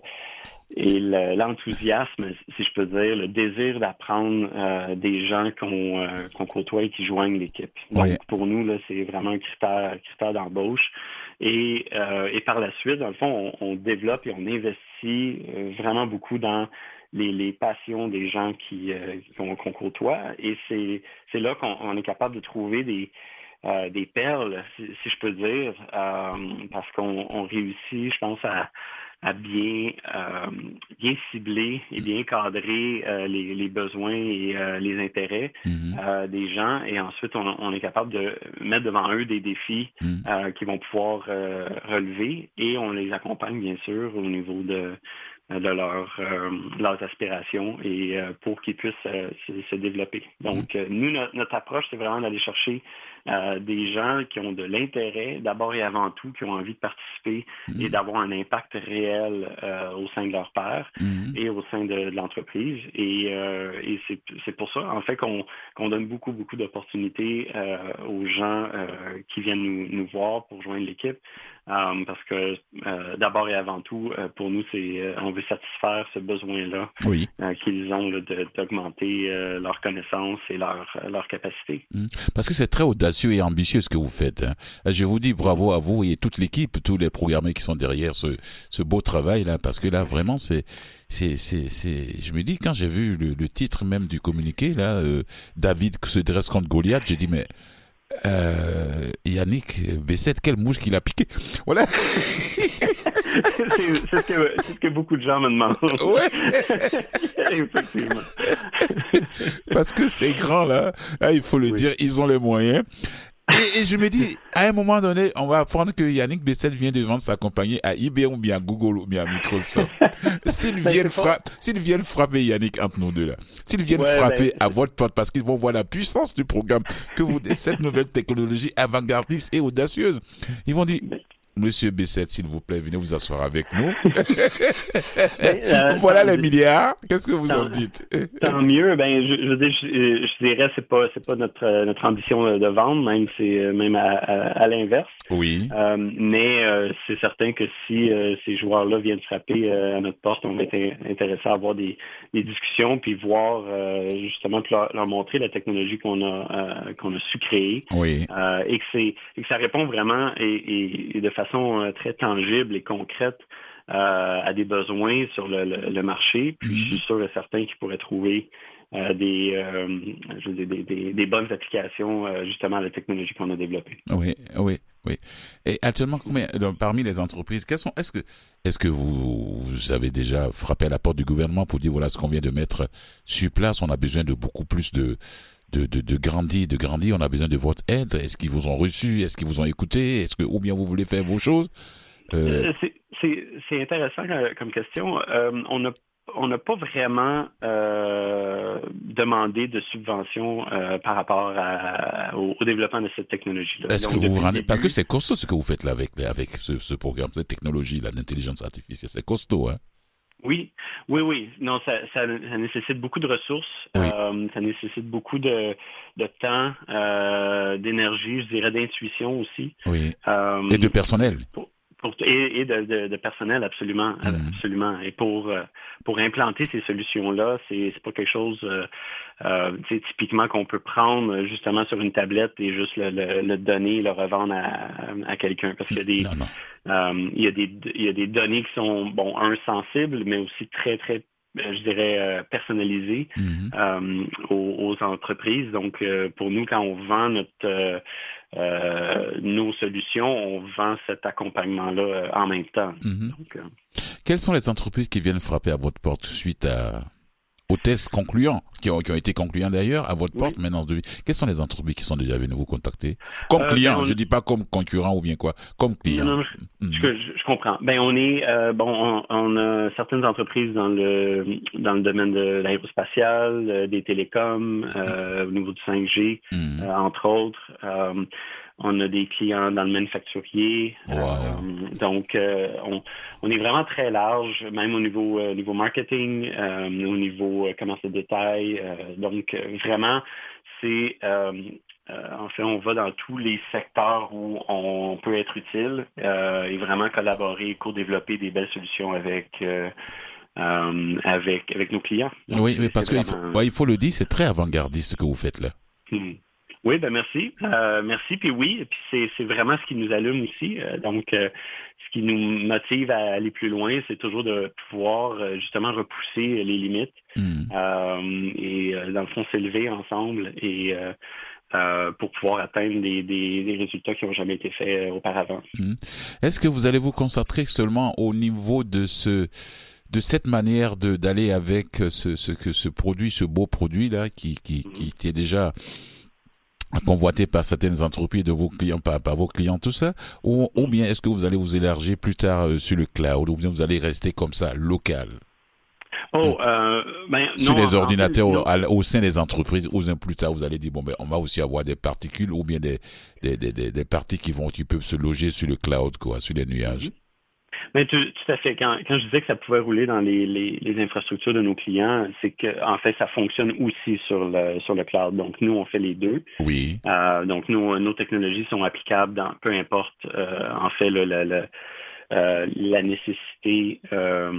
et l'enthousiasme, si je peux dire, le désir d'apprendre euh, des gens qu'on euh, côtoie et qui joignent l'équipe. Donc, pour nous, là, c'est vraiment un critère, critère d'embauche. Et, euh, et par la suite, dans le fond, on, développe et on investit vraiment beaucoup dans les, les passions des gens qui qu'on côtoie. Et c'est là qu'on est capable de trouver des, des perles, si, si, je peux dire, parce qu'on réussit, je pense, à, à bien, euh, bien cibler et bien cadrer euh, les, les, besoins et euh, les intérêts mm-hmm. des gens. Et ensuite, on, on, est capable de mettre devant eux des défis mm. qu'ils vont pouvoir relever et on les accompagne, bien sûr, au niveau de, de leur, leurs aspirations et pour qu'ils puissent se, développer. Donc, mm. nous, notre approche, c'est vraiment d'aller chercher euh, des gens qui ont de l'intérêt, d'abord et avant tout, qui ont envie de participer mm. et d'avoir un impact réel euh, au sein de leur père mm. et au sein de, l'entreprise. Et, euh, et c'est pour ça, en fait, qu'on donne beaucoup, beaucoup d'opportunités aux gens qui viennent nous, nous voir pour joindre l'équipe. parce que d'abord et avant tout, pour nous, c'est on veut satisfaire ce besoin-là oui. qu'ils ont d'augmenter leurs connaissances et leur, leur capacité. Mm. Parce que c'est très audacieux et ambitieux ce que vous faites. Hein. Je vous dis bravo à vous et toute l'équipe, tous les programmeurs qui sont derrière ce, ce beau travail là, parce que là vraiment c'est c'est c'est c'est. Je me dis quand j'ai vu le, le, titre même du communiqué là, euh, David se dresse contre Goliath, j'ai dit mais euh, Yannick Bessette, quelle mouche qu'il a piqué. Voilà. c'est ce, que, ce que beaucoup de gens me demandent. Ouais. Effectivement. Parce que c'est grand là, ah, il faut le dire, ils ont les moyens. Et, je me dis, à un moment donné, on va apprendre que Yannick Bessel vient de vendre sa compagnie à IBM ou bien à Google ou bien à Microsoft. S'ils viennent, viennent frapper Yannick entre nous deux là, s'ils viennent frapper ben, à votre porte parce qu'ils vont voir la puissance du programme que vous, cette nouvelle technologie avant-gardiste et audacieuse, ils vont dire, Monsieur Bessette, s'il vous plaît, venez vous asseoir avec nous. Euh, voilà les milliards. Qu'est-ce que vous en dites? Tant mieux. Ben, je, je, je, dirais c'est pas c'est pas notre notre ambition de vendre, même c'est euh, même à, l'inverse. Oui. Euh, mais c'est certain que si ces joueurs-là viennent frapper à notre porte, on va être intéressé à avoir des, discussions puis voir justement leur, leur, montrer la technologie qu'on a qu'on a su créer. Oui. et que c'est que ça répond vraiment et de façon euh, très tangible et concrète euh, à des besoins sur le, marché. Puis je suis mhm. sûr et certain qu'ils pourraient trouver euh, des, des, bonnes applications justement à la technologie qu'on a développée. Oui, oui, oui. Et actuellement, combien, parmi les entreprises, sont, est-ce que, est-ce que vous, avez déjà frappé à la porte du gouvernement pour dire voilà ce qu'on vient de mettre sur place, on a besoin de beaucoup plus de, de, de, de grandir, de grandir, on a besoin de votre aide. Est-ce qu'ils vous ont reçu? Est-ce qu'ils vous ont écouté? Est-ce que ou bien vous voulez faire vos choses? Euh... euh c'est intéressant comme question. Euh, on n'a on n'a pas vraiment euh, demandé de subvention euh, par rapport à, au, développement de cette technologie-là. Est-ce que vous vous rendez parce que c'est costaud ce que vous faites là avec avec ce, ce programme, cette technologie là d'intelligence artificielle, c'est costaud, hein? Oui, oui, oui. Non, ça, ça, nécessite beaucoup de ressources. Euh, ça nécessite beaucoup de, de temps, euh, d'énergie, je dirais d'intuition aussi. Oui. Euh, et de personnel. Et, de, de, personnel, absolument, mhm. absolument. Et pour pour implanter ces solutions-là, c'est c'est pas quelque chose euh, typiquement qu'on peut prendre justement sur une tablette et juste le, le, donner, le revendre à, à quelqu'un, parce qu'il y a des euh, il, y a des, il y a des données qui sont, bon, un, sensibles, mais aussi très, très euh, je dirais, euh, personnalisées mhm. euh, aux, aux, entreprises. Donc, pour nous, quand on vend notre, nos solutions, on vend cet accompagnement-là en même temps. Mhm. Donc, Quelles sont les entreprises qui viennent frapper à votre porte suite à, aux tests concluants, qui ont, qui ont été concluants d'ailleurs, à votre porte maintenant de Quelles sont les entreprises qui sont déjà venues vous contacter? Comme euh, client, ben, je dis pas comme concurrent ou bien quoi, comme client. Non, hmm. je, je, comprends. Ben on est euh, bon, on, a certaines entreprises dans le dans le domaine de l'aérospatial, euh, des télécoms, euh, au niveau du 5G, hmm. entre autres. On a des clients dans le manufacturier. Euh, donc, euh, on, on, est vraiment très large, même au niveau, euh, niveau marketing, au niveau commerce de détail. donc, vraiment, c'est en fait, on va dans tous les secteurs où on peut être utile et vraiment collaborer, co-développer des belles solutions avec avec avec nos clients. oui, oui, parce qu'il faut, il faut le dire, c'est très avant-gardiste ce que vous faites là. Hmm. Oui, ben merci. Euh, merci. Puis oui, puis c'est vraiment ce qui nous allume aussi. Euh, donc, euh, ce qui nous motive à aller plus loin, c'est toujours de pouvoir justement repousser les limites hmm. et dans le fond s'élever ensemble et pour pouvoir atteindre des, résultats qui n'ont jamais été faits auparavant. Hmm. Est-ce que vous allez vous concentrer seulement au niveau de ce de cette manière de d'aller avec ce, ce que ce produit, ce beau produit là qui qui, qui était déjà convoité par certaines entreprises de vos clients, par, par vos clients, tout ça, ou, ou bien est-ce que vous allez vous élargir plus tard euh, sur le cloud, ou bien vous allez rester comme ça, local? Oh, euh, ben, sur les ordinateurs au, sein des entreprises, ou bien plus tard, vous allez dire bon ben on va aussi avoir des particules ou bien des des, des, des, parties qui vont qui peuvent se loger sur le cloud quoi, sur les nuages. Mm-hmm. Mais tout, à fait. Quand, quand, je disais que ça pouvait rouler dans les, les, infrastructures de nos clients, c'est que en fait, ça fonctionne aussi sur le sur le cloud. Donc nous, on fait les deux. Oui. Euh, donc nos technologies sont applicables dans peu importe euh, en fait le, le, euh, la nécessité euh,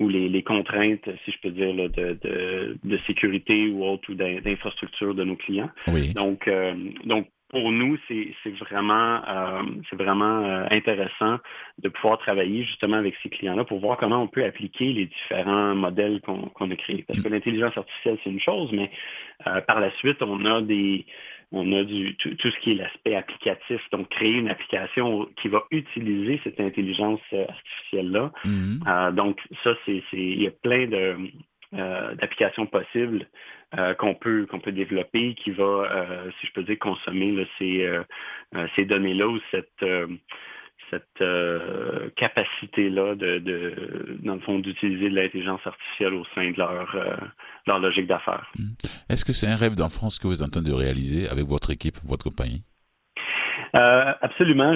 ou les, les, contraintes, si je peux dire, là, de, de, de, sécurité ou autre ou d'infrastructure de nos clients. Oui. Donc, euh, donc pour nous, c'est vraiment, euh, c'est vraiment euh, intéressant de pouvoir travailler justement avec ces clients-là pour voir comment on peut appliquer les différents modèles qu'on a créés. Parce que mm. l'intelligence artificielle, c'est une chose, mais euh, par la suite, on a des on a du, tout, ce qui est l'aspect applicatif, donc créer une application qui va utiliser cette intelligence artificielle-là. Mm. donc ça, c'est il y a plein de d'applications possibles qu'on peut qu'on peut développer, qui va, si je peux dire, consommer ces, ces données-là ou cette cette capacité-là de, dans le fond, d'utiliser de l'intelligence artificielle au sein de leur, leur logique d'affaires. Hmm. Est-ce que c'est un rêve d'enfance que vous êtes en train de réaliser avec votre équipe, votre compagnie? Euh, absolument.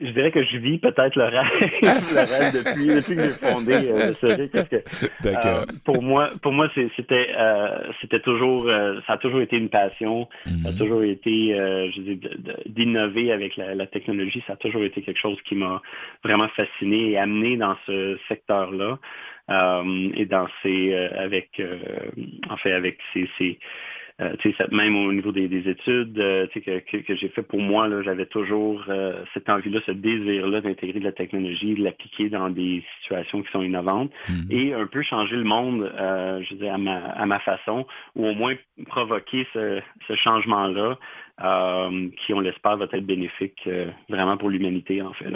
Je, dirais que je vis peut-être le rêve, le rêve depuis, depuis que j'ai fondé euh, parce que euh, pour moi, pour moi, c'était c'était toujours ça a toujours été une passion. Ça a mhm. toujours été, d'innover avec la, la, technologie. Ça a toujours été quelque chose qui m'a vraiment fasciné et amené dans ce secteur-là. et dans ces avec en fait avec ces, ces euh, même au niveau des, études euh, que, que, j'ai fait pour moi, j'avais toujours euh, cette envie-là, ce désir-là d'intégrer de la technologie, de l'appliquer dans des situations qui sont innovantes mm-hmm. et un peu changer le monde, je veux dire, à ma, à ma façon, ou au moins provoquer ce, ce changement-là qui, on l'espère, va être bénéfique vraiment pour l'humanité, en fait.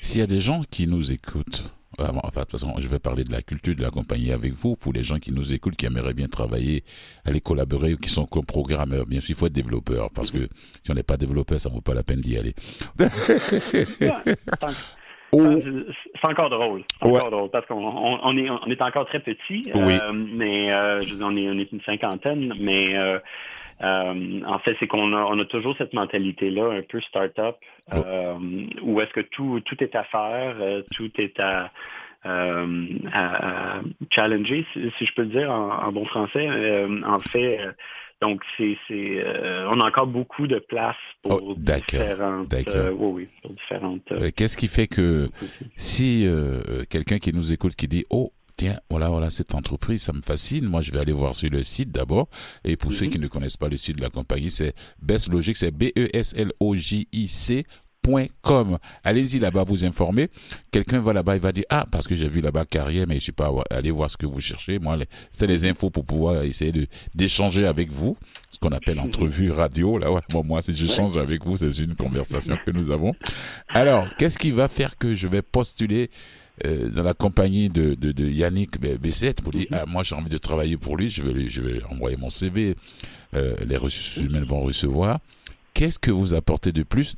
S'il y a des gens qui nous écoutent, ah, de toute façon, je vais parler de la culture de la compagnie avec vous pour les gens qui nous écoutent, qui aimeraient bien travailler, aller collaborer, ou qui sont comme programmeurs. Bien sûr, il faut être développeur parce que si on n'est pas développeur, ça ne vaut pas la peine d'y aller. C'est encore drôle. Encore drôle parce qu'on on, est, on est encore très petit. Euh, mais euh, je on, est, on est une cinquantaine, mais euh, euh, en fait, c'est qu'on a, on a toujours cette mentalité-là, un peu start-up, euh, où est-ce que tout, tout est à faire, euh, tout est à, à, challenger, si, je peux le dire en, bon français. en fait, donc c'est, c'est on a encore beaucoup de place pour oh, différentes. oui, oui, pour différentes. Qu'est-ce qui fait que si quelqu'un qui nous écoute qui dit oh tiens, voilà, voilà, cette entreprise, ça me fascine. Moi, je vais aller voir sur le site d'abord. Et pour ceux mhm. qui ne connaissent pas le site de la compagnie, c'est Best Logic, c'est B-E-S-L-O-J-I-C. Com. Allez-y là-bas vous informer. Quelqu'un va là-bas, il va dire ah parce que j'ai vu là-bas carrière, mais je suis pas allé voir ce que vous cherchez. Moi, c'est les infos pour pouvoir essayer de d'échanger avec vous, ce qu'on appelle mhm. entrevue radio. Là, ouais, bon, moi si j'échange avec vous, c'est une conversation que nous avons. Alors, qu'est-ce qui va faire que je vais postuler euh, dans la compagnie de, de, de Yannick Bessette pour dire mhm. ah, moi j'ai envie de travailler pour lui, je vais, je vais envoyer mon CV, euh, les ressources humaines vont recevoir. Qu'est-ce que vous apportez de plus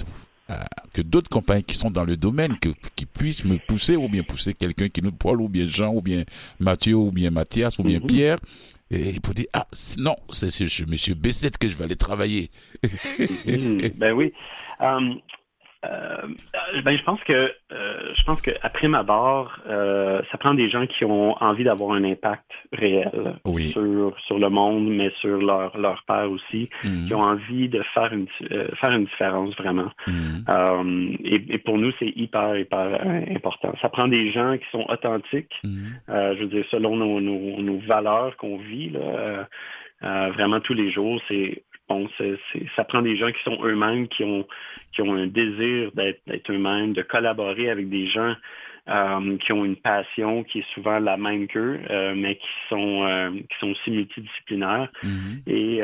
euh, que d'autres compagnies qui sont dans le domaine, que, qui puissent me pousser ou bien pousser quelqu'un qui nous Paul ou bien Jean ou bien Mathieu ou bien Mathias ou bien mhm. Pierre et pour dire ah non c'est chez Monsieur Bessette que je vais aller travailler. Mhm. ben oui. Euh, ben, je pense que euh, je pense que après ma barre, euh, ça prend des gens qui ont envie d'avoir un impact réel sur, sur le monde, mais sur leur, leur père aussi, mhm. qui ont envie de faire une euh, faire une différence vraiment. Mhm. Et, et, pour nous, c'est hyper hyper important. Ça prend des gens qui sont authentiques, mhm. je veux dire selon nos, nos, nos valeurs qu'on vit là, vraiment tous les jours. C'est Bon, ça prend des gens qui sont eux-mêmes, qui ont, qui ont un désir d'être eux-mêmes, de collaborer avec des gens euh, qui ont une passion qui est souvent la même qu'eux, euh, mais qui sont, euh, qui sont aussi multidisciplinaires. Mm-hmm. Et,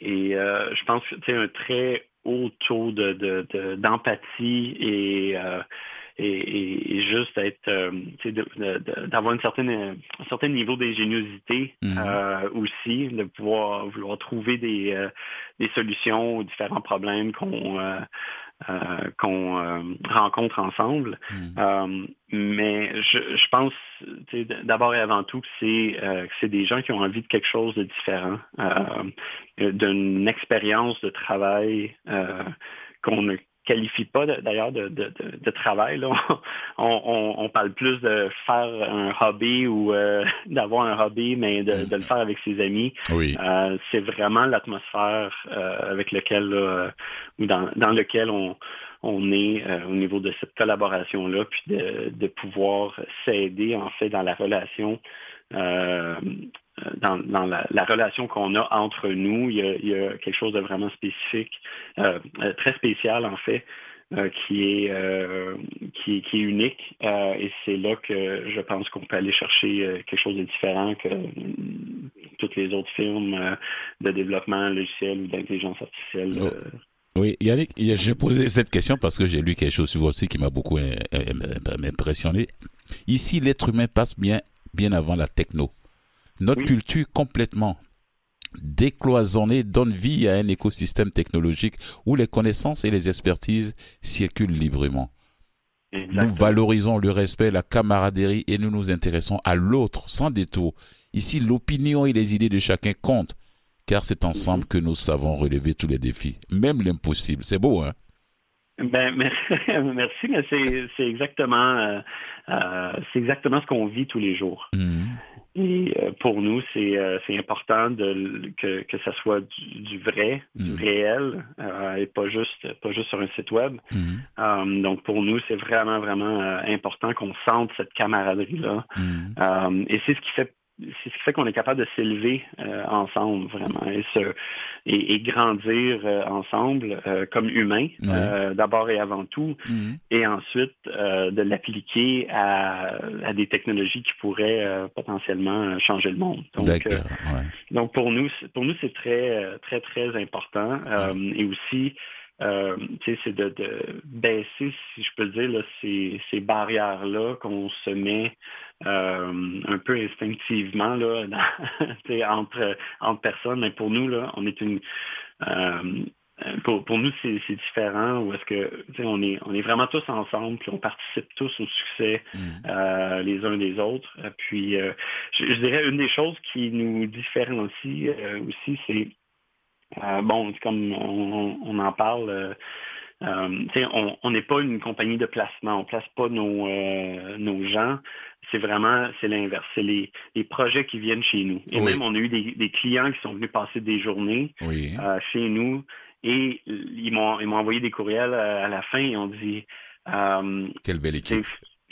et je pense que c'est un très haut taux d'empathie de, et et, juste être euh, d'avoir une certaine un certain niveau d'ingéniosité mhm. euh, aussi, de pouvoir vouloir trouver des, euh, des solutions aux différents problèmes qu'on qu'on rencontre ensemble. Mhm. mais je, je pense d'abord et avant tout que c'est c'est des gens qui ont envie de quelque chose de différent, d'une expérience de travail qu'on ne qualifie pas d'ailleurs de, de, de, travail. Là. On, on, parle plus de faire un hobby ou euh, d'avoir un hobby, mais de, de, le faire avec ses amis. Oui. Euh, c'est vraiment l'atmosphère euh, avec lequel ou dans, dans lequel on, on est au niveau de cette collaboration-là, puis de, de pouvoir s'aider en fait dans la relation dans, dans la, la, relation qu'on a entre nous, il y, a, il y, a, quelque chose de vraiment spécifique, euh, euh très spécial en fait, euh, qui, est, euh, qui, qui, est unique. Euh, et c'est là que je pense qu'on peut aller chercher quelque chose de différent que toutes les autres firmes de développement logiciel ou d'intelligence artificielle. Oh. Oui, Yannick, j'ai posé cette question parce que j'ai lu quelque chose sur vous aussi qui m'a beaucoup impressionné. Ici, l'être humain passe bien bien avant la techno. Notre culture complètement décloisonnée donne vie à un écosystème technologique où les connaissances et les expertises circulent librement. Nous valorisons le respect, la camaraderie et nous nous intéressons à l'autre sans détour. Ici, l'opinion et les idées de chacun comptent, car c'est ensemble que nous savons relever tous les défis, même l'impossible. C'est beau, hein? Ben, merci, mais c'est exactement, euh, euh, c'est exactement ce qu'on vit tous les jours. Mhm. Et euh, pour nous, c'est important de, que, que ça soit du, vrai, du mhm. réel, et pas juste, pas juste sur un site web. Mhm. donc pour nous, c'est vraiment, vraiment important qu'on sente cette camaraderie-là. et c'est ce qui fait c'est ce qui fait qu'on est capable de s'élever euh, ensemble vraiment et, se, et, grandir euh, ensemble euh, comme humains d'abord et avant tout mhm. et ensuite de l'appliquer à, à, des technologies qui pourraient potentiellement changer le monde. Donc, donc pour nous pour nous c'est très très très important et aussi euh, c'est de, baisser, si je peux dire, là, ces, ces barrières-là qu'on se met euh, un peu instinctivement là, entre, entre personnes. Mais pour nous, là, on est une euh, pour, pour, nous, c'est différent où est-ce que on est, on est vraiment tous ensemble, puis on participe tous au succès mm. les uns des autres. Puis je, je, dirais une des choses qui nous différencie aussi, c'est euh, bon, comme on, en parle, euh, euh, on n'est pas une compagnie de placement, on place pas nos, nos gens. C'est vraiment, c'est l'inverse. C'est les, projets qui viennent chez nous. Et même, on a eu des, clients qui sont venus passer des journées chez nous et ils m'ont, ils m'ont envoyé des courriels à, la fin et ont dit Quelle belle équipe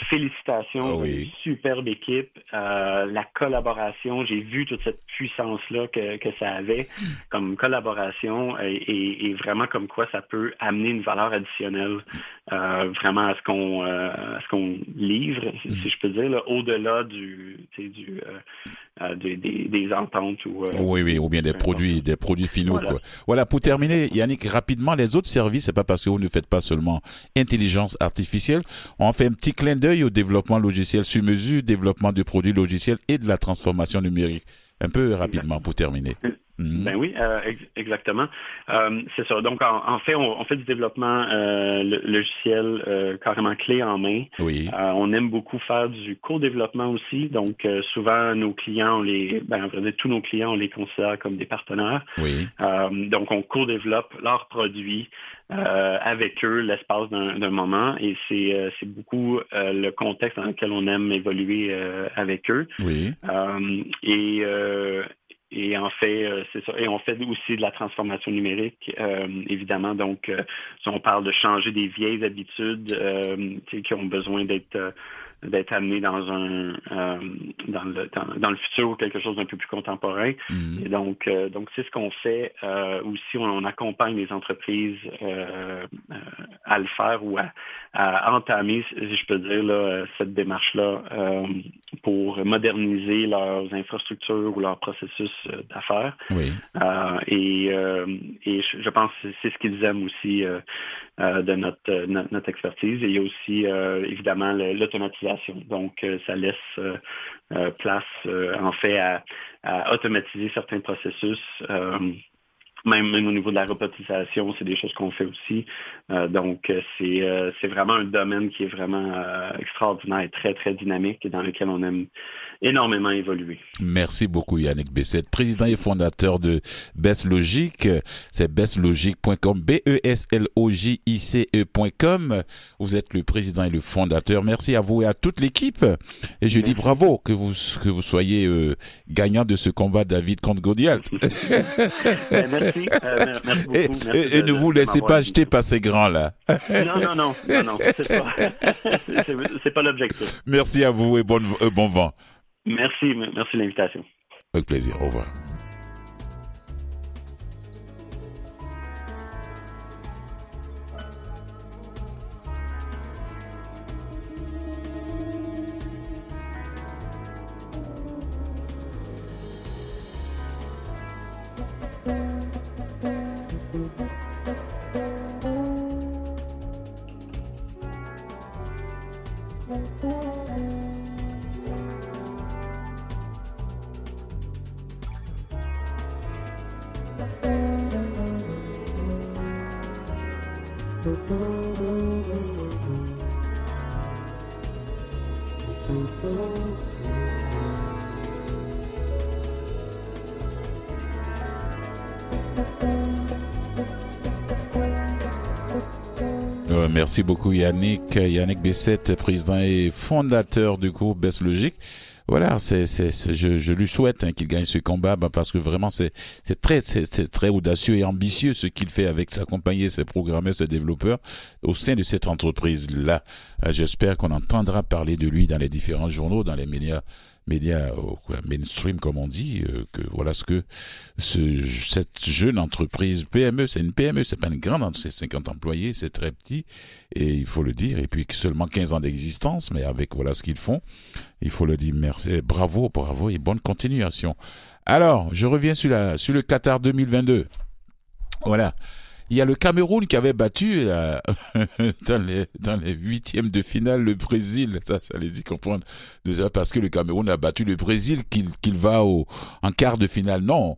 félicitations, ah superbe équipe, euh, la collaboration, j'ai vu toute cette puissance-là que, que, ça avait comme collaboration et, et, vraiment comme quoi ça peut amener une valeur additionnelle euh, vraiment à ce qu'on euh, ce qu'on livre, si, je peux dire, au-delà du, du des, des, ententes ou oui oui ou bien des produits des produits finaux voilà. Quoi. voilà pour terminer Yannick rapidement les autres services c'est pas parce que vous ne faites pas seulement intelligence artificielle on fait un petit clin d'œil au développement logiciel sur mesure, développement de produits logiciels et de la transformation numérique. Un peu rapidement pour terminer. Mhm. Ben oui, euh, exactement. Euh, c'est ça. Donc, en, fait, on, fait du développement euh, logiciel carrément clé en main. Oui. on aime beaucoup faire du co-développement aussi. Donc, souvent, nos clients, on les, ben, en vrai, tous nos clients, on les considère comme des partenaires. Oui. donc, on co-développe leurs produits euh, avec eux l'espace d'un moment et c'est euh, beaucoup euh, le contexte dans lequel on aime évoluer avec eux. Oui. et et en fait, c'est ça. Et on fait aussi de la transformation numérique, évidemment. Donc, si on parle de changer des vieilles habitudes qui ont besoin d'être d'être amené dans un euh, dans, le, dans, le futur ou quelque chose d'un peu plus contemporain. Mm-hmm. Et donc, euh, donc c'est ce qu'on fait euh, aussi. On, accompagne les entreprises à le faire ou à, à, entamer, si je peux dire, là, cette démarche-là pour moderniser leurs infrastructures ou leurs processus d'affaires. Oui. et, et je, je pense que c'est ce qu'ils aiment aussi euh, de notre, notre, expertise. Et il y a aussi euh, évidemment l'automatisation. Donc, euh, ça laisse place en fait à, automatiser certains processus même, au niveau de la robotisation, c'est des choses qu'on fait aussi. Euh, donc, euh, c'est euh, c'est vraiment un domaine qui est vraiment extraordinaire et très, très dynamique et dans lequel on aime énormément évoluer. Merci beaucoup Yannick Bessette, président et fondateur de Best Logic. C'est bestlogic.com, B-E-S-L-O-J-I-C-E.com. Vous êtes le président et le fondateur. Merci à vous et à toute l'équipe. Et je dis bravo que vous, que vous soyez gagnant de ce combat David contre Euh, merci. beaucoup. et, ne vous laissez pas acheter par ces grands-là. non, non, non, non, non. C'est pas, pas l'objectif. Merci à vous et bon, euh, bon vent. Merci, merci l'invitation. Avec plaisir. Au revoir. Merci beaucoup Yannick, Yannick Bessette, président et fondateur du groupe Best Logique. Voilà, c'est, c'est, je, je, lui souhaite hein, qu'il gagne ce combat bah, parce que vraiment c'est, c'est très, c'est, très audacieux et ambitieux ce qu'il fait avec sa compagnie, ses programmeurs, ses développeurs au sein de cette entreprise là. Euh, j'espère qu'on entendra parler de lui dans les différents journaux, dans les médias médias mainstream comme on dit euh, que voilà ce que ce, cette jeune entreprise PME c'est une PME c'est pas une grande c'est 50 employés c'est très petit et il faut le dire et puis seulement 15 ans d'existence mais avec voilà ce qu'ils font il faut le dire merci bravo bravo et bonne continuation. Alors je reviens sur la sur le Qatar 2022 voilà il y a le Cameroun qui avait battu dans les dans les huitièmes de finale le Brésil. Ça, ça les dit comprendre déjà parce que le Cameroun a battu le Brésil qu'il qu'il va au en quart de finale. Non,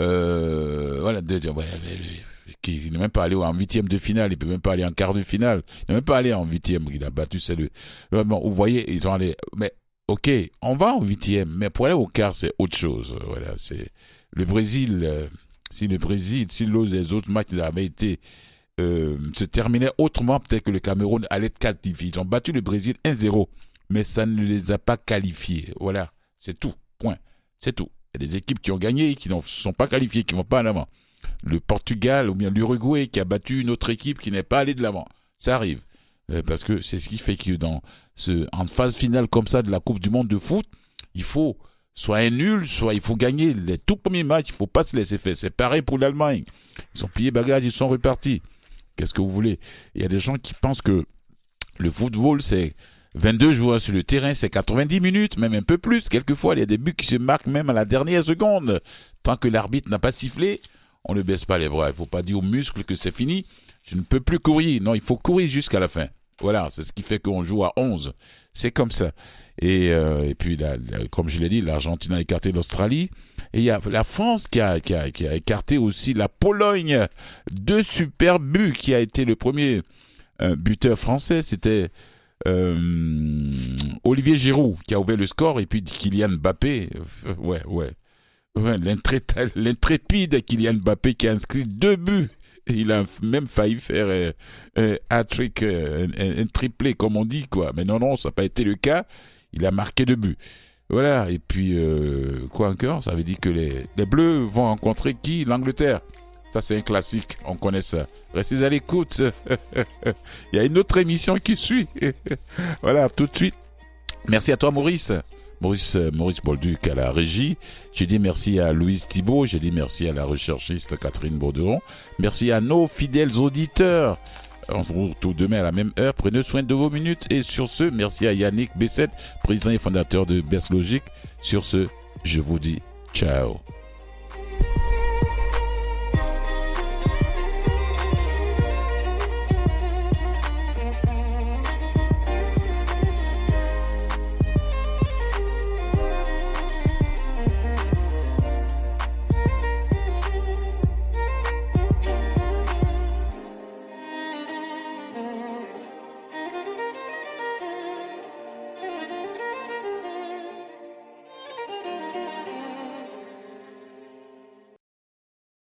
euh, voilà, qui n'est même pas allé en huitième de finale, il peut même pas aller en quart de finale, il n'est même pas allé en huitième, il a battu c'est le. Bon, vous voyez, ils ont allé, mais ok, on va en huitième, mais pour aller au quart c'est autre chose. Voilà, c'est le Brésil. Euh, si le Brésil, si les autres matchs avaient été euh, se terminaient autrement, peut-être que le Cameroun allait être qualifié. Ils ont battu le Brésil 1-0, mais ça ne les a pas qualifiés. Voilà, c'est tout. Point. C'est tout. Il y a des équipes qui ont gagné qui ne sont pas qualifiées, qui ne vont pas en avant. Le Portugal ou bien l'Uruguay qui a battu une autre équipe qui n'est pas allée de l'avant. Ça arrive. Euh, parce que c'est ce qui fait que dans ce, en phase finale comme ça de la Coupe du Monde de foot, il faut soit un nul, soit il faut gagner les tout premiers matchs, il faut pas se laisser faire. C'est pareil pour l'Allemagne. Ils ont plié bagages, ils sont repartis. Qu'est-ce que vous voulez? Il y a des gens qui pensent que le football, c'est 22 joueurs sur le terrain, c'est 90 minutes, même un peu plus. Quelquefois, il y a des buts qui se marquent même à la dernière seconde. Tant que l'arbitre n'a pas sifflé, on ne baisse pas les bras. Il faut pas dire aux muscles que c'est fini. Je ne peux plus courir. Non, il faut courir jusqu'à la fin. Voilà, c'est ce qui fait qu'on joue à 11. C'est comme ça. Et, euh, et puis, comme je l'ai dit, l'Argentine a écarté l'Australie. Et il y a la France qui a, qui, a, écarté aussi la Pologne. Deux super buts qui a été le premier euh, buteur français. C'était euh, Olivier Giroud qui a ouvert le score. Et puis Kylian Mbappé. ouais, ouais. L'intrépide Kylian Mbappé qui a inscrit deux buts il a même failli faire un, un, triplé comme on dit quoi. Mais non, non, ça n'a pas été le cas. Il a marqué deux buts. Voilà. Et puis euh, quoi encore? Ça veut dire que les, Bleus vont rencontrer qui? L'Angleterre. Ça c'est un classique. On connaît ça. Restez à l'écoute. Il y a une autre émission qui suit. voilà, tout de suite. Merci à toi Maurice. Maurice, euh, Maurice Bolduc à la régie. J'ai dit merci à Louise Thibault. J'ai dit merci à la recherchiste Catherine Bauderon. Merci à nos fidèles auditeurs. On se retrouve demain à la même heure. Prenez soin de vos minutes. Et sur ce, merci à Yannick Bessette, président et fondateur de Best Logic. Sur ce, je vous dis ciao.